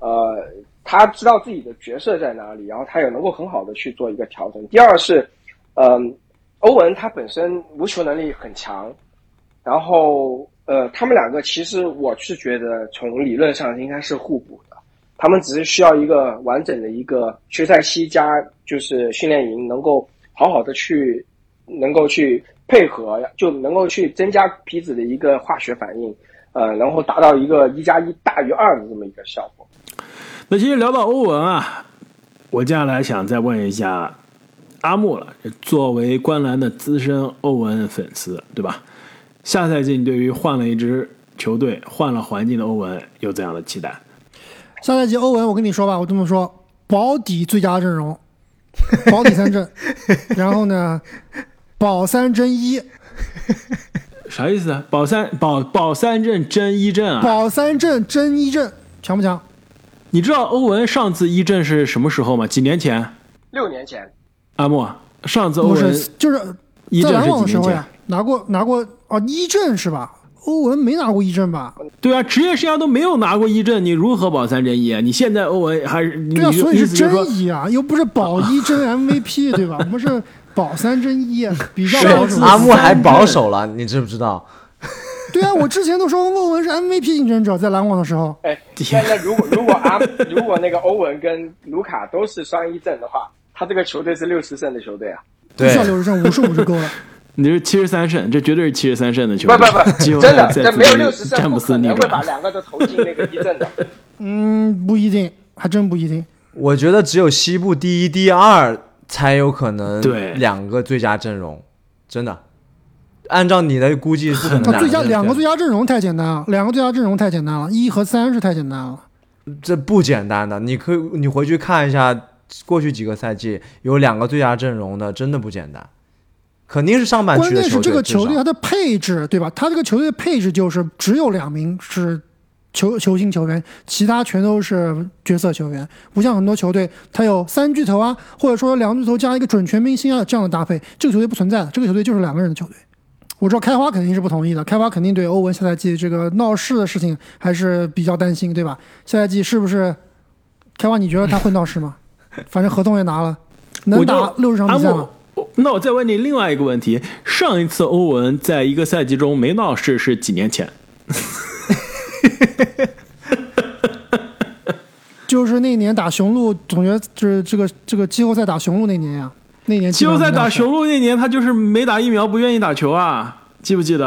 呃，他知道自己的角色在哪里，然后他也能够很好的去做一个调整。第二是，嗯，欧文他本身无球能力很强，然后呃，他们两个其实我是觉得从理论上应该是互补的。他们只是需要一个完整的一个休赛期加就是训练营，能够好好的去，能够去配合，就能够去增加皮子的一个化学反应，呃，然后达到一个一加一大于二的这么一个效果。那其实聊到欧文啊，我接下来想再问一下阿木了。作为观澜的资深欧文粉丝，对吧？下赛季你对于换了一支球队、换了环境的欧文有怎样的期待？下赛季欧文，我跟你说吧，我这么说，保底最佳阵容，保底三阵，然后呢，保三争一，啥意思啊？保三保保三阵真一阵啊？保三阵真一阵，强不强？你知道欧文上次一阵是什么时候吗？几年前？六年前。阿莫，上次欧文就是一阵是几年前？拿过拿过哦，一阵是吧？欧文没拿过一阵吧？对啊，职业生涯都没有拿过一阵，你如何保三争一啊？你现在欧文还是对啊，所以是真一啊，又不是保一 争 MVP 对吧？我们是保三争一，比较保守。阿木还保守了，你知不知道？对啊，我之前都说欧文是 MVP 竞争者，在篮网的时候。哎，现在如果如果阿如果那个欧文跟卢卡都是双一阵的话，他这个球队是六十胜的球队啊。不需要六十胜，五十五就够了。你是七十三胜，这绝对是七十三胜的球队。不不不，真的，这没有六十胜，詹姆斯可能会把两个都投进那个一阵的。嗯，不一定，还真不一定。我觉得只有西部第一、第二才有可能对两个最佳阵容，真的。按照你的估计，是最佳两个最佳阵容太简单了，两个最佳阵容太简单了，一和三是太简单了。这不简单的，你可以你回去看一下过去几个赛季有两个最佳阵容的，真的不简单。肯定是上半区的关键是这个球球队它的配置，对吧？它这个球队的配置就是只有两名是球球星球员，其他全都是角色球员。不像很多球队，他有三巨头啊，或者说两巨头加一个准全明星啊这样的搭配，这个球队不存在的。这个球队就是两个人的球队。我知道开花肯定是不同意的，开花肯定对欧文下赛季这个闹事的事情还是比较担心，对吧？下赛季是不是？开花，你觉得他会闹事吗？反正合同也拿了，能打六十场比赛吗？那我再问你另外一个问题：上一次欧文在一个赛季中没闹事是几年前？就是那年打雄鹿，总觉得就是这个这个季后赛打雄鹿那年呀。那年季后赛打雄鹿那年，他就是没打疫苗，不愿意打球啊，记不记得？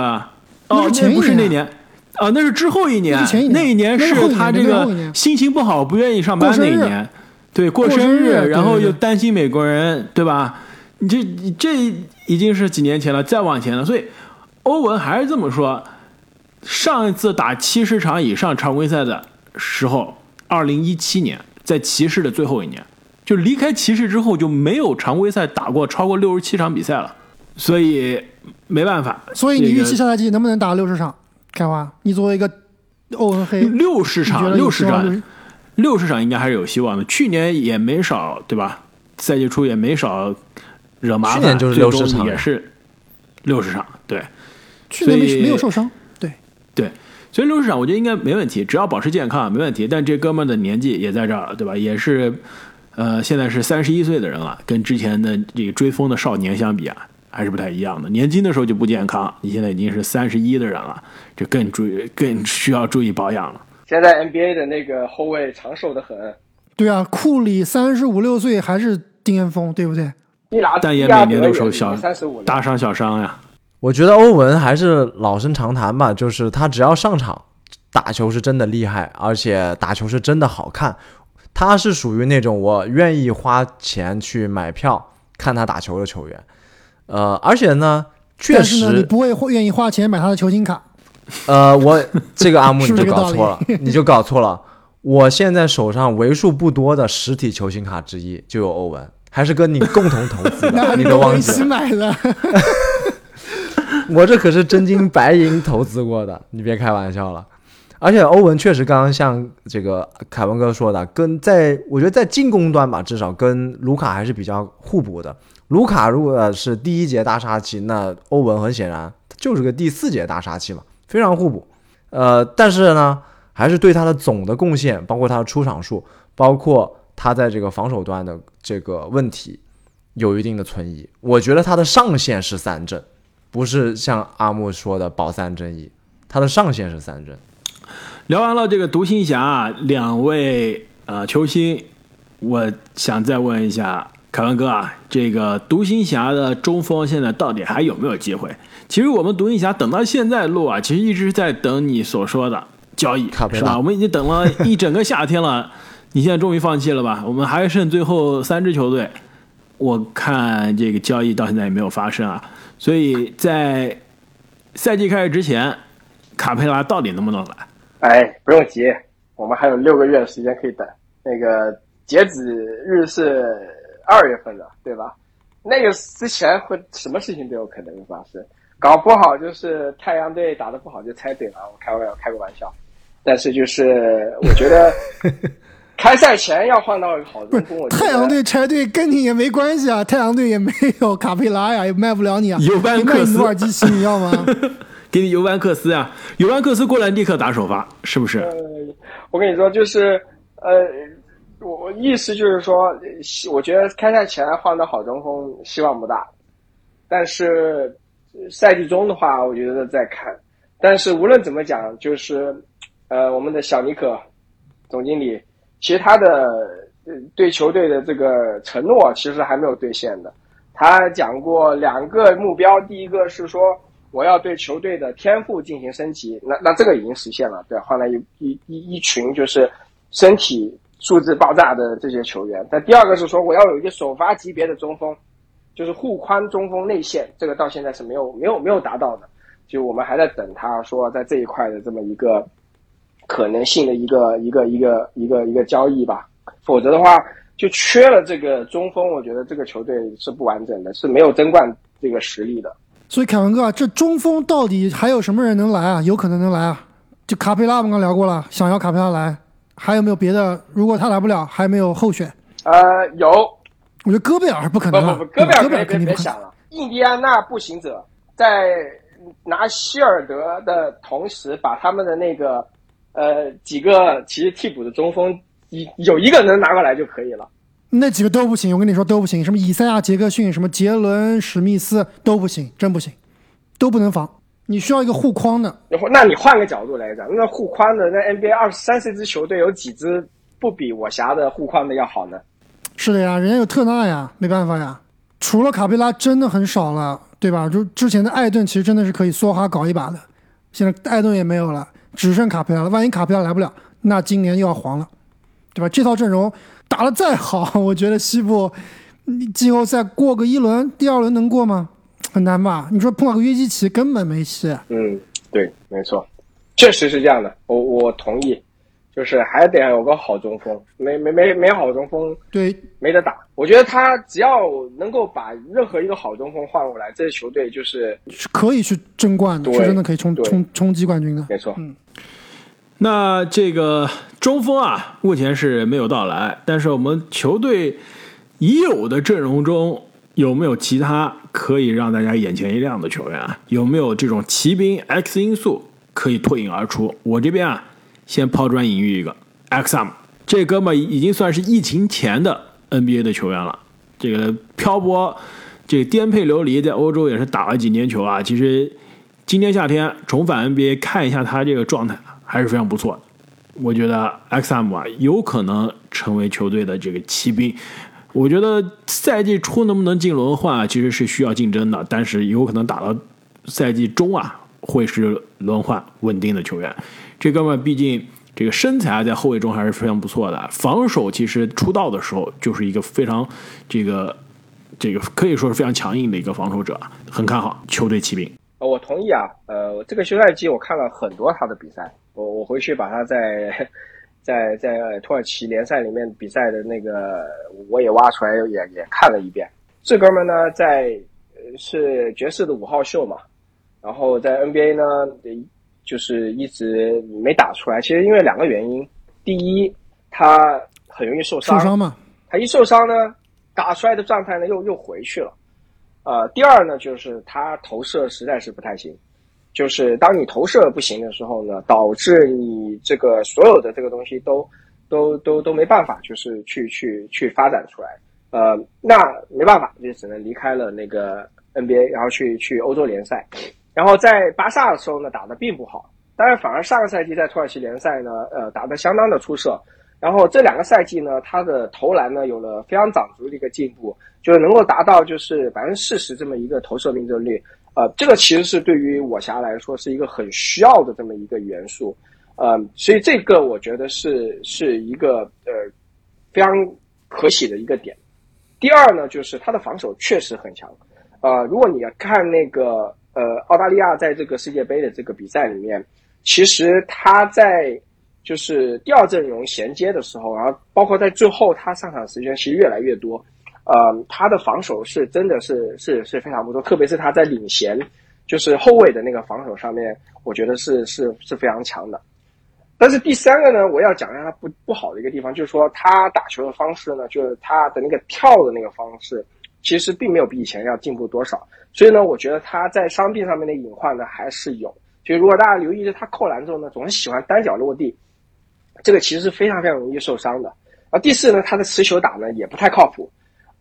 哦，那年不是那年啊，那是之后一年。那一年是他这个心情不好，不愿意上班那一年。对，过生日，然后又担心美国人，对吧？你这这已经是几年前了，再往前了。所以欧文还是这么说：上一次打七十场以上常规赛的时候，二零一七年，在骑士的最后一年。就离开骑士之后就没有常规赛打过超过六十七场比赛了，所以没办法。所以你预期下赛季能不能打六十场？开花，你作为一个欧文黑，六十场，六十场，六十场应该还是有希望的。去年也没少，对吧？赛季初也没少惹麻烦。去年就是六十场，也是六十场，对。去年没没有受伤，对对。所以刘市长我觉得应该没问题，只要保持健康没问题。但这哥们的年纪也在这儿了，对吧？也是。呃，现在是三十一岁的人了，跟之前的这个追风的少年相比啊，还是不太一样的。年轻的时候就不健康，你现在已经是三十一的人了，就更注意，更需要注意保养了。现在 NBA 的那个后卫长寿的很。对啊，库里三十五六岁还是巅峰，对不对？但也每年都受小大伤小伤呀。我觉得欧文还是老生常谈吧，就是他只要上场打球是真的厉害，而且打球是真的好看。他是属于那种我愿意花钱去买票看他打球的球员，呃，而且呢，确实你不会愿意花钱买他的球星卡。呃，我这个阿木你就搞错了，你就搞错了。我现在手上为数不多的实体球星卡之一就有欧文，还是跟你共同投资的，你都忘记了？买的。我这可是真金白银投资过的，你别开玩笑了。而且欧文确实刚刚像这个凯文哥说的，跟在我觉得在进攻端吧，至少跟卢卡还是比较互补的。卢卡如果是第一节大杀器，那欧文很显然就是个第四节大杀器嘛，非常互补。呃，但是呢，还是对他的总的贡献，包括他的出场数，包括他在这个防守端的这个问题，有一定的存疑。我觉得他的上限是三振，不是像阿木说的保三争一，他的上限是三争。聊完了这个独行侠两位呃球星，我想再问一下凯文哥啊，这个独行侠的中锋现在到底还有没有机会？其实我们独行侠等到现在录啊，其实一直在等你所说的交易，是吧？我们已经等了一整个夏天了，你现在终于放弃了吧？我们还剩最后三支球队，我看这个交易到现在也没有发生啊，所以在赛季开始之前，卡佩拉到底能不能来？哎，不用急，我们还有六个月的时间可以等。那个截止日是二月份的，对吧？那个之前会什么事情都有可能发生，搞不好就是太阳队打的不好就猜对了。我开玩笑，开个玩笑。但是就是我觉得开赛前要换到好中锋，太阳队拆队跟你也没关系啊，太阳队也没有卡佩拉呀，也卖不了你啊。尤班克斯，努尔基奇你要吗？给你尤班克斯啊，尤班克斯过来立刻打首发，是不是？呃，我跟你说，就是呃，我意思就是说，我觉得开赛前换到好中锋希望不大，但是赛季中的话，我觉得再看。但是无论怎么讲，就是呃，我们的小尼克总经理，其他的对球队的这个承诺其实还没有兑现的。他讲过两个目标，第一个是说。我要对球队的天赋进行升级，那那这个已经实现了，对，换来一一一一群就是身体素质爆炸的这些球员。但第二个是说，我要有一个首发级别的中锋，就是护框中锋内线，这个到现在是没有没有没有达到的，就我们还在等他说在这一块的这么一个可能性的一个一个一个一个一个交易吧，否则的话就缺了这个中锋，我觉得这个球队是不完整的，是没有争冠这个实力的。所以凯文哥啊，这中锋到底还有什么人能来啊？有可能能来啊？就卡佩拉，我们刚聊过了，想要卡佩拉来，还有没有别的？如果他来不了，还没有候选？呃，有。我觉得戈贝尔不可能。不不不，戈贝尔肯定别想了。印第安纳步行者在拿希尔德的同时，把他们的那个呃几个其实替补的中锋，一有一个能拿过来就可以了。那几个都不行，我跟你说都不行。什么以赛亚·杰克逊，什么杰伦·史密斯都不行，真不行，都不能防。你需要一个护框的。那你换个角度来讲，那护框的那 NBA 二十三十支球队有几支不比我辖的护框的要好呢？是的呀，人家有特纳呀，没办法呀。除了卡佩拉，真的很少了，对吧？就之前的艾顿，其实真的是可以梭哈搞一把的。现在艾顿也没有了，只剩卡佩拉了。万一卡佩拉来不了，那今年又要黄了，对吧？这套阵容。打得再好，我觉得西部季后赛过个一轮、第二轮能过吗？很难吧？你说碰到个约基奇根本没戏。嗯，对，没错，确实是这样的。我我同意，就是还得有个好中锋，没没没没好中锋，对，没得打。我觉得他只要能够把任何一个好中锋换过来，这支球队就是可以去争冠的，是真的可以冲冲冲击冠军的。没错，嗯。那这个中锋啊，目前是没有到来。但是我们球队已有的阵容中，有没有其他可以让大家眼前一亮的球员啊？有没有这种骑兵 X 因素可以脱颖而出？我这边啊，先抛砖引玉一个 X M，这哥们已经算是疫情前的 NBA 的球员了。这个漂泊，这个颠沛流离，在欧洲也是打了几年球啊。其实今年夏天重返 NBA，看一下他这个状态。还是非常不错的，我觉得 XM 啊有可能成为球队的这个骑兵。我觉得赛季初能不能进轮换啊，其实是需要竞争的，但是有可能打到赛季中啊，会是轮换稳定的球员。这哥们毕竟这个身材在后卫中还是非常不错的，防守其实出道的时候就是一个非常这个这个可以说是非常强硬的一个防守者，很看好球队骑兵。呃，我同意啊，呃，这个休赛季我看了很多他的比赛。我我回去把他在在在土耳其联赛里面比赛的那个我也挖出来也也看了一遍。这哥们呢在是爵士的五号秀嘛，然后在 NBA 呢就是一直没打出来。其实因为两个原因，第一他很容易受伤，受伤嘛，他一受伤呢打出来的状态呢又又回去了。呃，第二呢就是他投射实在是不太行。就是当你投射不行的时候呢，导致你这个所有的这个东西都都都都没办法，就是去去去发展出来。呃，那没办法，就只能离开了那个 NBA，然后去去欧洲联赛。然后在巴萨的时候呢，打的并不好，但是反而上个赛季在土耳其联赛呢，呃，打的相当的出色。然后这两个赛季呢，他的投篮呢有了非常长足的一个进步，就是能够达到就是百分之四十这么一个投射命中率。呃，这个其实是对于我侠来说是一个很需要的这么一个元素，呃，所以这个我觉得是是一个呃非常可喜的一个点。第二呢，就是他的防守确实很强，呃，如果你要看那个呃澳大利亚在这个世界杯的这个比赛里面，其实他在就是第二阵容衔接的时候，然后包括在最后他上场时间其实越来越多。呃，他的防守是真的是是是非常不错，特别是他在领衔，就是后卫的那个防守上面，我觉得是是是非常强的。但是第三个呢，我要讲一下他不不好的一个地方，就是说他打球的方式呢，就是他的那个跳的那个方式，其实并没有比以前要进步多少。所以呢，我觉得他在伤病上面的隐患呢还是有。就如果大家留意着，他扣篮之后呢，总是喜欢单脚落地，这个其实是非常非常容易受伤的。而第四呢，他的持球打呢也不太靠谱。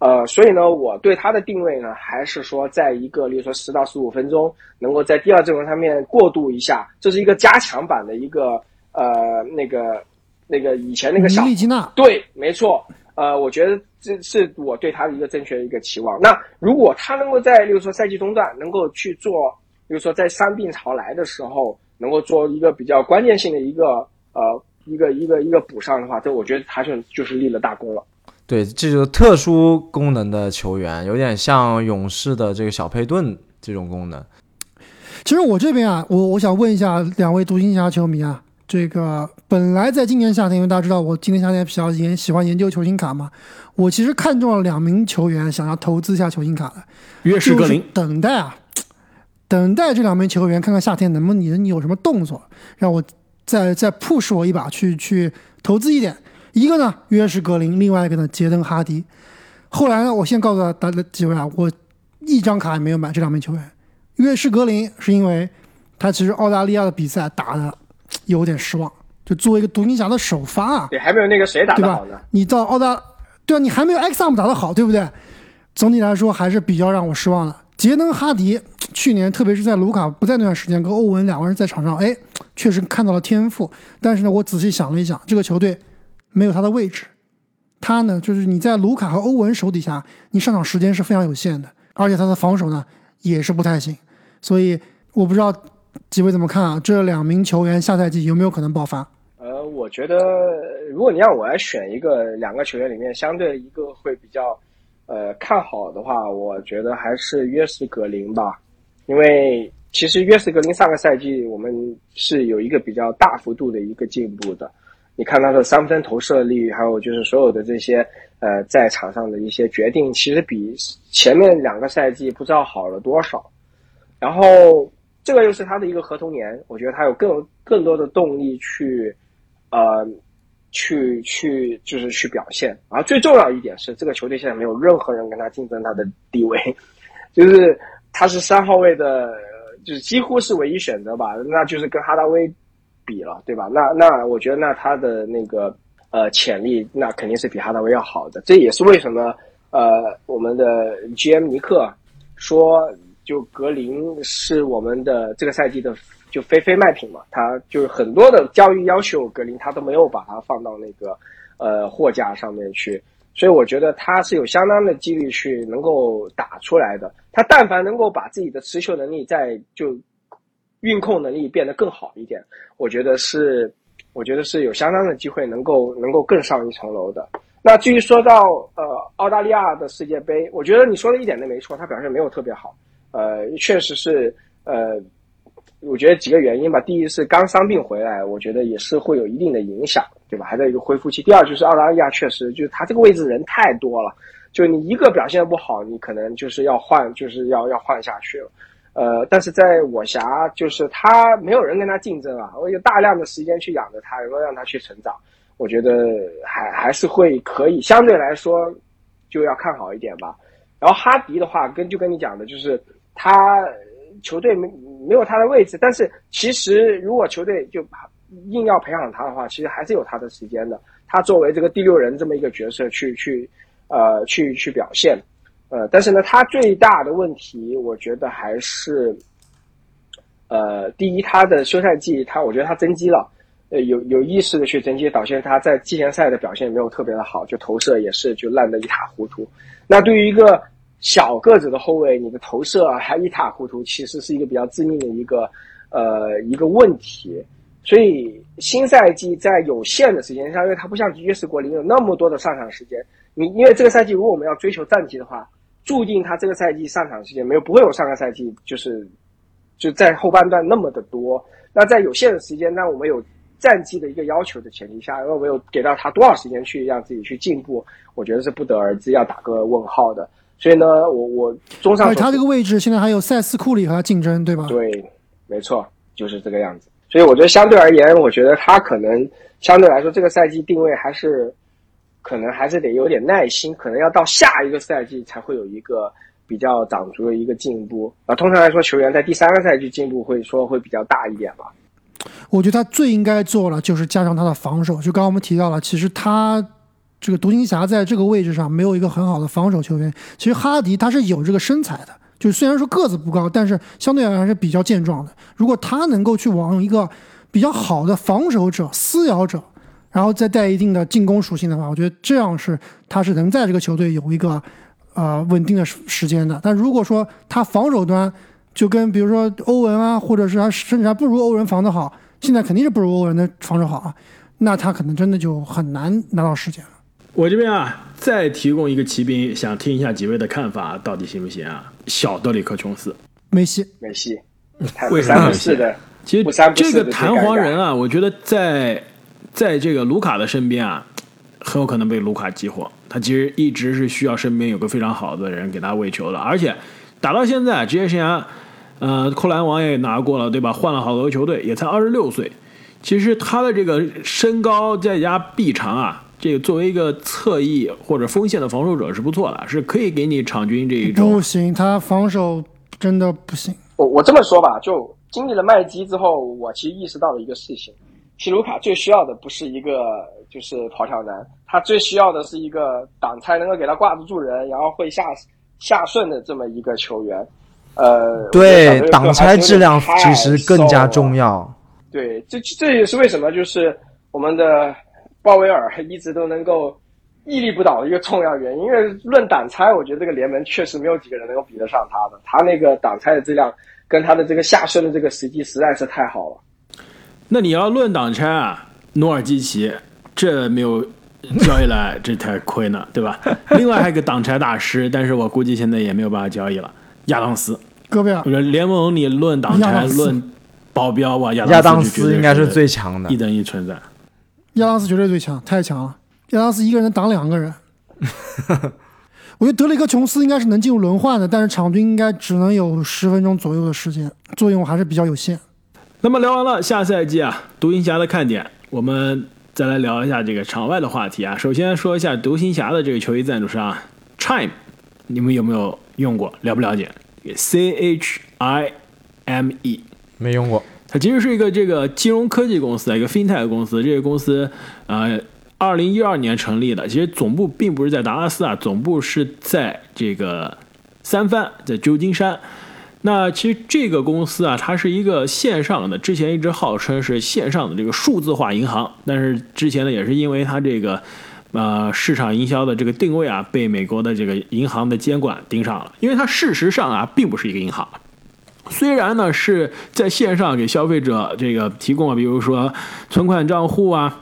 呃，所以呢，我对他的定位呢，还是说，在一个，例如说十到十五分钟，能够在第二阵容上面过渡一下，这是一个加强版的一个，呃，那个，那个以前那个小利基纳，对，没错，呃，我觉得这是我对他的一个正确的一个期望。那如果他能够在，例如说赛季中段，能够去做，比如说在伤病潮来的时候，能够做一个比较关键性的一个，呃，一个一个一个补上的话，这我觉得他就就是立了大功了。对，这就是特殊功能的球员，有点像勇士的这个小佩顿这种功能。其实我这边啊，我我想问一下两位独行侠球迷啊，这个本来在今年夏天，因为大家知道我今年夏天比较研喜欢研究球星卡嘛，我其实看中了两名球员，想要投资一下球星卡的，约什格林，等待啊，等待这两名球员看看夏天能不能你有什么动作，让我再再 push 我一把去去投资一点。一个呢约什格林，另外一个呢杰登哈迪。后来呢，我先告诉大家几位啊，我一张卡也没有买这两名球员。约什格林是因为他其实澳大利亚的比赛打的。有点失望，就作为一个独行侠的首发啊，对，还没有那个谁打的好呢。你到澳大，对啊，你还没有 X 姆打的好，对不对？总体来说还是比较让我失望的。杰登哈迪去年，特别是在卢卡不在那段时间，跟欧文两个人在场上，哎，确实看到了天赋。但是呢，我仔细想了一想，这个球队没有他的位置。他呢，就是你在卢卡和欧文手底下，你上场时间是非常有限的，而且他的防守呢也是不太行。所以我不知道。几位怎么看啊？这两名球员下赛季有没有可能爆发？呃，我觉得如果你让我来选一个两个球员里面相对一个会比较呃看好的话，我觉得还是约什格林吧。因为其实约什格林上个赛季我们是有一个比较大幅度的一个进步的。你看他的三分投射率，还有就是所有的这些呃在场上的一些决定，其实比前面两个赛季不知道好了多少。然后。这个又是他的一个合同年，我觉得他有更更多的动力去，呃，去去就是去表现。而最重要一点是，这个球队现在没有任何人跟他竞争他的地位，就是他是三号位的，就是几乎是唯一选择吧。那就是跟哈达威比了，对吧？那那我觉得那他的那个呃潜力，那肯定是比哈达威要好的。这也是为什么呃我们的 GM 尼克说。就格林是我们的这个赛季的就非非卖品嘛，他就是很多的交易要求格林他都没有把它放到那个呃货架上面去，所以我觉得他是有相当的几率去能够打出来的。他但凡能够把自己的持球能力在就运控能力变得更好一点，我觉得是我觉得是有相当的机会能够能够更上一层楼的。那至于说到呃澳大利亚的世界杯，我觉得你说的一点都没错，他表现没有特别好。呃，确实是，呃，我觉得几个原因吧。第一是刚伤病回来，我觉得也是会有一定的影响，对吧？还在一个恢复期。第二就是澳大利亚确实就是他这个位置人太多了，就你一个表现不好，你可能就是要换，就是要要换下去了。呃，但是在我辖，就是他没有人跟他竞争啊，我有大量的时间去养着他，然后让他去成长，我觉得还还是会可以，相对来说就要看好一点吧。然后哈迪的话，跟就跟你讲的就是。他球队没没有他的位置，但是其实如果球队就硬要培养他的话，其实还是有他的时间的。他作为这个第六人这么一个角色去去呃去去表现，呃，但是呢，他最大的问题，我觉得还是呃，第一，他的休赛季，他我觉得他增肌了，呃，有有意识的去增肌，导致他在季前赛的表现没有特别的好，就投射也是就烂的一塌糊涂。那对于一个小个子的后卫，你的投射还一塌糊涂，其实是一个比较致命的一个呃一个问题。所以新赛季在有限的时间上，因为它不像约什国林有那么多的上场时间，你因为这个赛季如果我们要追求战绩的话，注定他这个赛季上场时间没有不会有上个赛季就是就在后半段那么的多。那在有限的时间，那我们有战绩的一个要求的前提下，我们有给到他多少时间去让自己去进步，我觉得是不得而知，要打个问号的。所以呢，我我综上，他这个位置现在还有塞斯库里和他竞争，对吧？对，没错，就是这个样子。所以我觉得相对而言，我觉得他可能相对来说这个赛季定位还是可能还是得有点耐心，可能要到下一个赛季才会有一个比较长足的一个进步。啊，通常来说，球员在第三个赛季进步会说会比较大一点吧。我觉得他最应该做了就是加强他的防守。就刚刚我们提到了，其实他。这个独行侠在这个位置上没有一个很好的防守球员。其实哈迪他是有这个身材的，就虽然说个子不高，但是相对而言还是比较健壮的。如果他能够去往一个比较好的防守者、撕咬者，然后再带一定的进攻属性的话，我觉得这样是他是能在这个球队有一个呃稳定的时间的。但如果说他防守端就跟比如说欧文啊，或者是他甚至还不如欧文防得好，现在肯定是不如欧文的防守好啊，那他可能真的就很难拿到时间了。我这边啊，再提供一个骑兵，想听一下几位的看法，到底行不行啊？小德里克琼斯，梅西，梅西，为啥是的，其实这个弹簧人啊，我觉得在在这个卢卡的身边啊，很有可能被卢卡激活。他其实一直是需要身边有个非常好的人给他喂球的，而且打到现在职业生涯，呃，扣篮王也拿过了，对吧？换了好多球队，也才二十六岁。其实他的这个身高再加臂长啊，这个作为一个侧翼或者锋线的防守者是不错的，是可以给你场均这一种。不行，他防守真的不行。我我这么说吧，就。经历了麦基之后，我其实意识到了一个事情：，皮卢卡最需要的不是一个就是跑跳男，他最需要的是一个挡拆能够给他挂得住人，然后会下下顺的这么一个球员。呃，对，挡拆质量其实更加重要。对，这这也是为什么就是我们的鲍威尔一直都能够屹立不倒的一个重要原因。因为论挡拆，我觉得这个联盟确实没有几个人能够比得上他的，他那个挡拆的质量。跟他的这个下顺的这个时机实在是太好了。那你要论挡拆啊，努尔基奇这没有交易来，这太亏呢，对吧？另外还有个挡拆大师，但是我估计现在也没有办法交易了。亚当斯，戈贝尔，联盟里论挡拆论保镖吧，亚当斯应该是最强的，一等一存在。亚当斯绝对最强，太强了。亚当斯一个人挡两个人。我觉得德雷克琼斯应该是能进入轮换的，但是场均应该只能有十分钟左右的时间，作用还是比较有限。那么聊完了下赛季啊，独行侠的看点，我们再来聊一下这个场外的话题啊。首先说一下独行侠的这个球衣赞助商 Chime，你们有没有用过？了不了解？C H I M E 没用过，它其实是一个这个金融科技公司，一个 FinTech 公司。这个公司啊。二零一二年成立的，其实总部并不是在达拉斯啊，总部是在这个三藩，在旧金山。那其实这个公司啊，它是一个线上的，之前一直号称是线上的这个数字化银行，但是之前呢，也是因为它这个呃市场营销的这个定位啊，被美国的这个银行的监管盯上了。因为它事实上啊，并不是一个银行，虽然呢是在线上给消费者这个提供了，比如说存款账户啊。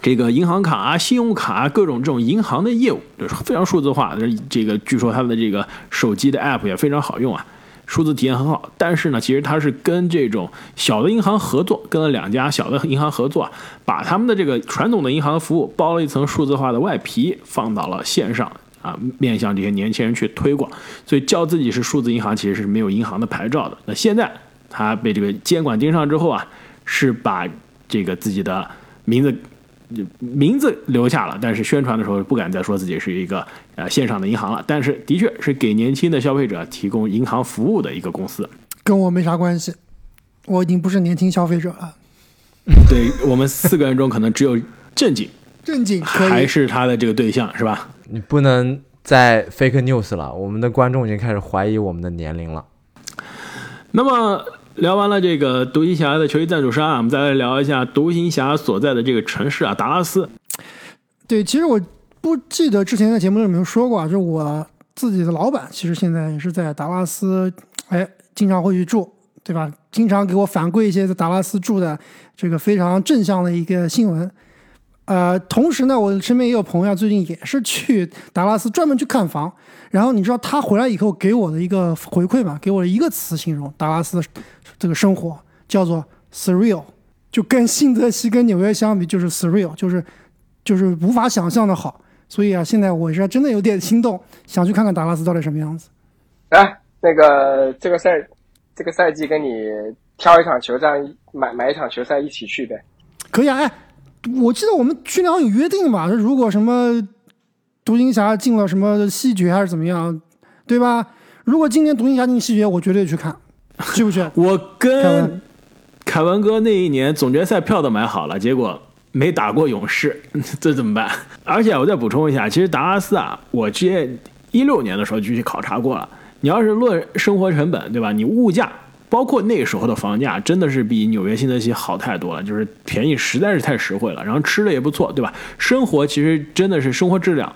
这个银行卡啊、信用卡啊，各种这种银行的业务就是非常数字化。这个据说它的这个手机的 app 也非常好用啊，数字体验很好。但是呢，其实它是跟这种小的银行合作，跟了两家小的银行合作，把他们的这个传统的银行服务包了一层数字化的外皮，放到了线上啊，面向这些年轻人去推广。所以叫自己是数字银行，其实是没有银行的牌照的。那现在他被这个监管盯上之后啊，是把这个自己的名字。名字留下了，但是宣传的时候不敢再说自己是一个呃线上的银行了。但是的确是给年轻的消费者提供银行服务的一个公司，跟我没啥关系，我已经不是年轻消费者了。对我们四个人中，可能只有正经正经还是他的这个对象是吧？你不能再 fake news 了，我们的观众已经开始怀疑我们的年龄了。那么。聊完了这个独行侠的球衣赞助商啊，我们再来聊一下独行侠所在的这个城市啊，达拉斯。对，其实我不记得之前在节目里有没有说过啊，就我自己的老板，其实现在也是在达拉斯，哎，经常会去住，对吧？经常给我反馈一些在达拉斯住的这个非常正向的一个新闻。呃，同时呢，我身边也有朋友最近也是去达拉斯专门去看房。然后你知道他回来以后给我的一个回馈嘛？给我一个词形容达拉斯这个生活叫做 surreal，就跟新泽西跟纽约相比就是 surreal，就是就是无法想象的好。所以啊，现在我是真的有点心动，想去看看达拉斯到底什么样子。哎，那个这个赛这个赛季跟你挑一场球赛，买买一场球赛一起去呗？可以啊，哎。我记得我们去年有约定吧，说如果什么独行侠进了什么西决还是怎么样，对吧？如果今年独行侠进西决，我绝对去看，去不去？我跟凯文哥那一年总决赛票都买好了，结果没打过勇士，这怎么办？而且我再补充一下，其实达拉斯啊，我之前一六年的时候就去考察过了。你要是论生活成本，对吧？你物价。包括那时候的房价真的是比纽约新泽西好太多了，就是便宜实在是太实惠了，然后吃的也不错，对吧？生活其实真的是生活质量，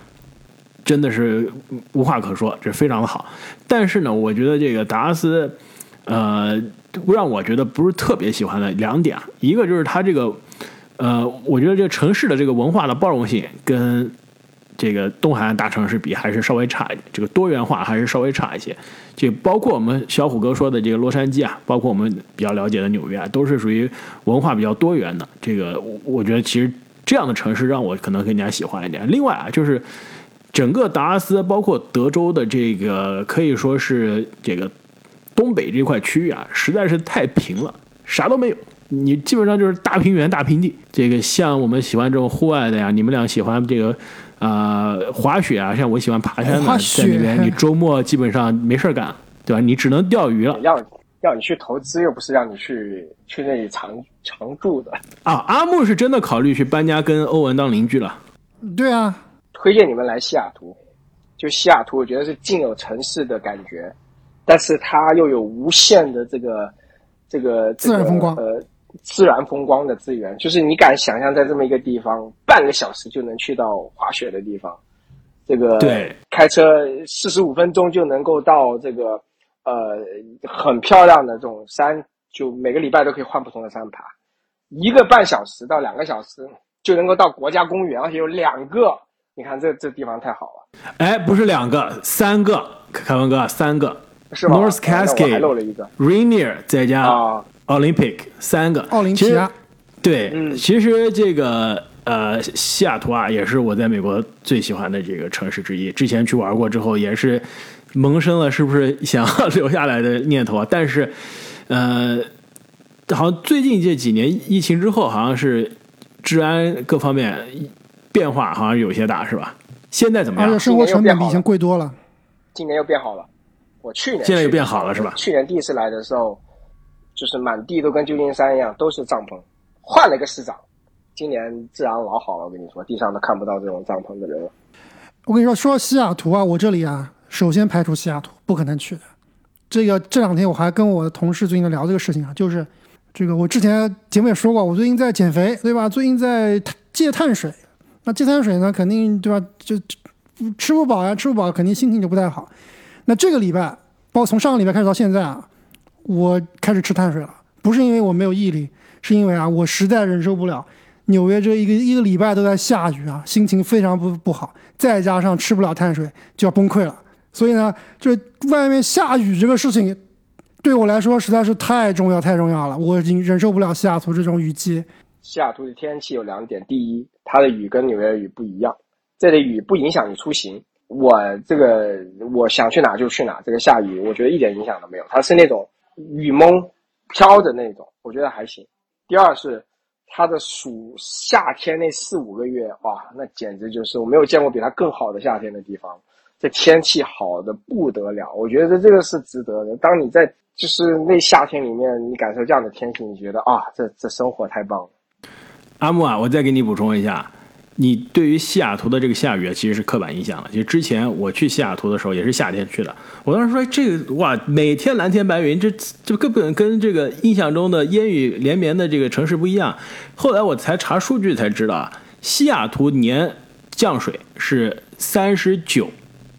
真的是无话可说，这非常的好。但是呢，我觉得这个达拉斯，呃，让我觉得不是特别喜欢的两点，一个就是它这个，呃，我觉得这个城市的这个文化的包容性跟。这个东海岸大城市比还是稍微差一点，这个多元化还是稍微差一些。就包括我们小虎哥说的这个洛杉矶啊，包括我们比较了解的纽约啊，都是属于文化比较多元的。这个我觉得其实这样的城市让我可能更加喜欢一点。另外啊，就是整个达拉斯，包括德州的这个可以说是这个东北这块区域啊，实在是太平了，啥都没有。你基本上就是大平原、大平地。这个像我们喜欢这种户外的呀，你们俩喜欢这个啊滑雪啊，像我喜欢爬山的，在那边你周末基本上没事干，对吧？你只能钓鱼了。要要你去投资，又不是让你去去那里常常住的啊。阿木是真的考虑去搬家，跟欧文当邻居了。对啊，推荐你们来西雅图。就西雅图，我觉得是近有城市的感觉，但是它又有无限的这个这个自然风光。呃。自然风光的资源，就是你敢想象在这么一个地方，半个小时就能去到滑雪的地方，这个对，开车四十五分钟就能够到这个呃很漂亮的这种山，就每个礼拜都可以换不同的山爬，一个半小时到两个小时就能够到国家公园，而且有两个，你看这这地方太好了。哎，不是两个，三个，凯文哥，三个，是吗？North Cascade，还漏了一个，Rainier 再加。Olympic 三个，奥林匹亚，对，其实这个呃西雅图啊，也是我在美国最喜欢的这个城市之一。之前去玩过之后，也是萌生了是不是 想要留下来的念头啊。但是，呃，好像最近这几年疫情之后，好像是治安各方面变化好像有些大，是吧？现在怎么样？生活成本比以前贵多了。今年又变好了。我去年现在又变好了，是吧？去年第一次来的时候。就是满地都跟旧金山一样，都是帐篷。换了一个市长，今年治安老好了。我跟你说，地上都看不到这种帐篷的人了。我跟你说，说西雅图啊，我这里啊，首先排除西雅图，不可能去的。这个这两天我还跟我的同事最近在聊这个事情啊，就是这个我之前节目也说过，我最近在减肥，对吧？最近在戒碳水。那戒碳水呢，肯定对吧？就吃不饱呀，吃不饱肯定心情就不太好。那这个礼拜，包括从上个礼拜开始到现在啊。我开始吃碳水了，不是因为我没有毅力，是因为啊，我实在忍受不了纽约这一个一个礼拜都在下雨啊，心情非常不不好，再加上吃不了碳水就要崩溃了。所以呢，这外面下雨这个事情，对我来说实在是太重要太重要了，我已经忍受不了西雅图这种雨季。西雅图的天气有两点，第一，它的雨跟纽约的雨不一样，这里雨不影响你出行。我这个我想去哪就去哪，这个下雨我觉得一点影响都没有，它是那种。雨蒙飘的那种，我觉得还行。第二是它的暑夏天那四五个月，哇，那简直就是我没有见过比它更好的夏天的地方。这天气好的不得了，我觉得这个是值得的。当你在就是那夏天里面，你感受这样的天气，你觉得啊，这这生活太棒了。阿木啊，我再给你补充一下。你对于西雅图的这个下雨其实是刻板印象了。其实之前我去西雅图的时候也是夏天去的，我当时说这个哇，每天蓝天白云，这这根本跟这个印象中的烟雨连绵的这个城市不一样。后来我才查数据才知道啊，西雅图年降水是三十九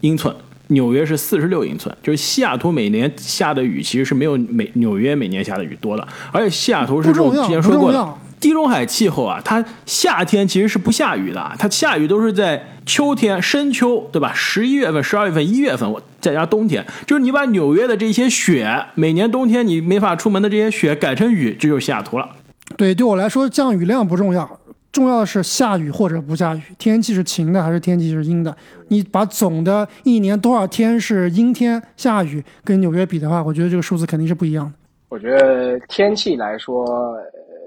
英寸，纽约是四十六英寸，就是西雅图每年下的雨其实是没有美纽约每年下的雨多的，而且西雅图是之前说过的。地中海气候啊，它夏天其实是不下雨的，它下雨都是在秋天深秋，对吧？十一月份、十二月份、一月份，我再加冬天，就是你把纽约的这些雪，每年冬天你没法出门的这些雪改成雨，这就是西雅图了。对，对我来说降雨量不重要，重要的是下雨或者不下雨，天气是晴的还是天气是阴的。你把总的一年多少天是阴天下雨跟纽约比的话，我觉得这个数字肯定是不一样的。我觉得天气来说。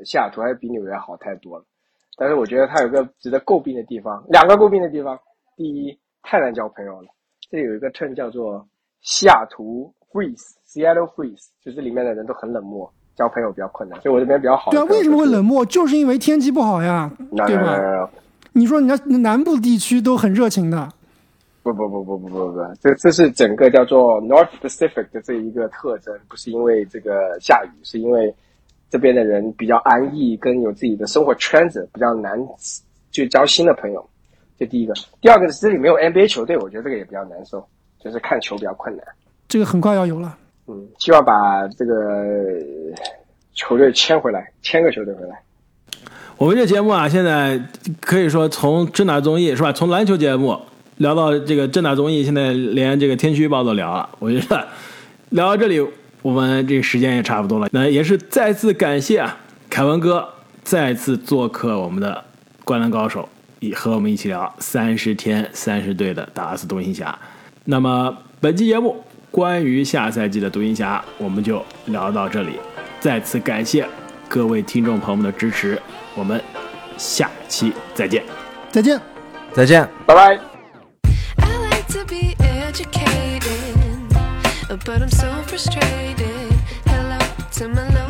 西雅图还是比纽约好太多了，但是我觉得它有个值得诟病的地方，两个诟病的地方。第一，太难交朋友了。这里有一个 term 叫做西雅图 freeze，Seattle freeze，就是里面的人都很冷漠，交朋友比较困难。所以我这边比较好。对啊，为什么会冷漠？就是因为天气不好呀，对吧？你说你家南部地区都很热情的。不不不不不不不，这这是整个叫做 North Pacific 的这一个特征，不是因为这个下雨，是因为。这边的人比较安逸，跟有自己的生活圈子，比较难去交新的朋友。这第一个，第二个是这里没有 NBA 球队，我觉得这个也比较难受，就是看球比较困难。这个很快要有了，嗯，希望把这个球队签回来，签个球队回来。我们这节目啊，现在可以说从正大综艺是吧？从篮球节目聊到这个正大综艺，现在连这个天气预报都聊了。我觉得聊到这里，我们这个时间也差不多了。那也是再次感谢啊，凯文哥再次做客我们的《灌篮高手》，以和我们一起聊三十天三十队的达拉斯独行侠。那么本期节目关于下赛季的独行侠，我们就聊到这里。再次感谢各位听众朋友们的支持。我们下期再见，再见，再见，拜拜。But I'm so frustrated. Hello to my loneliness.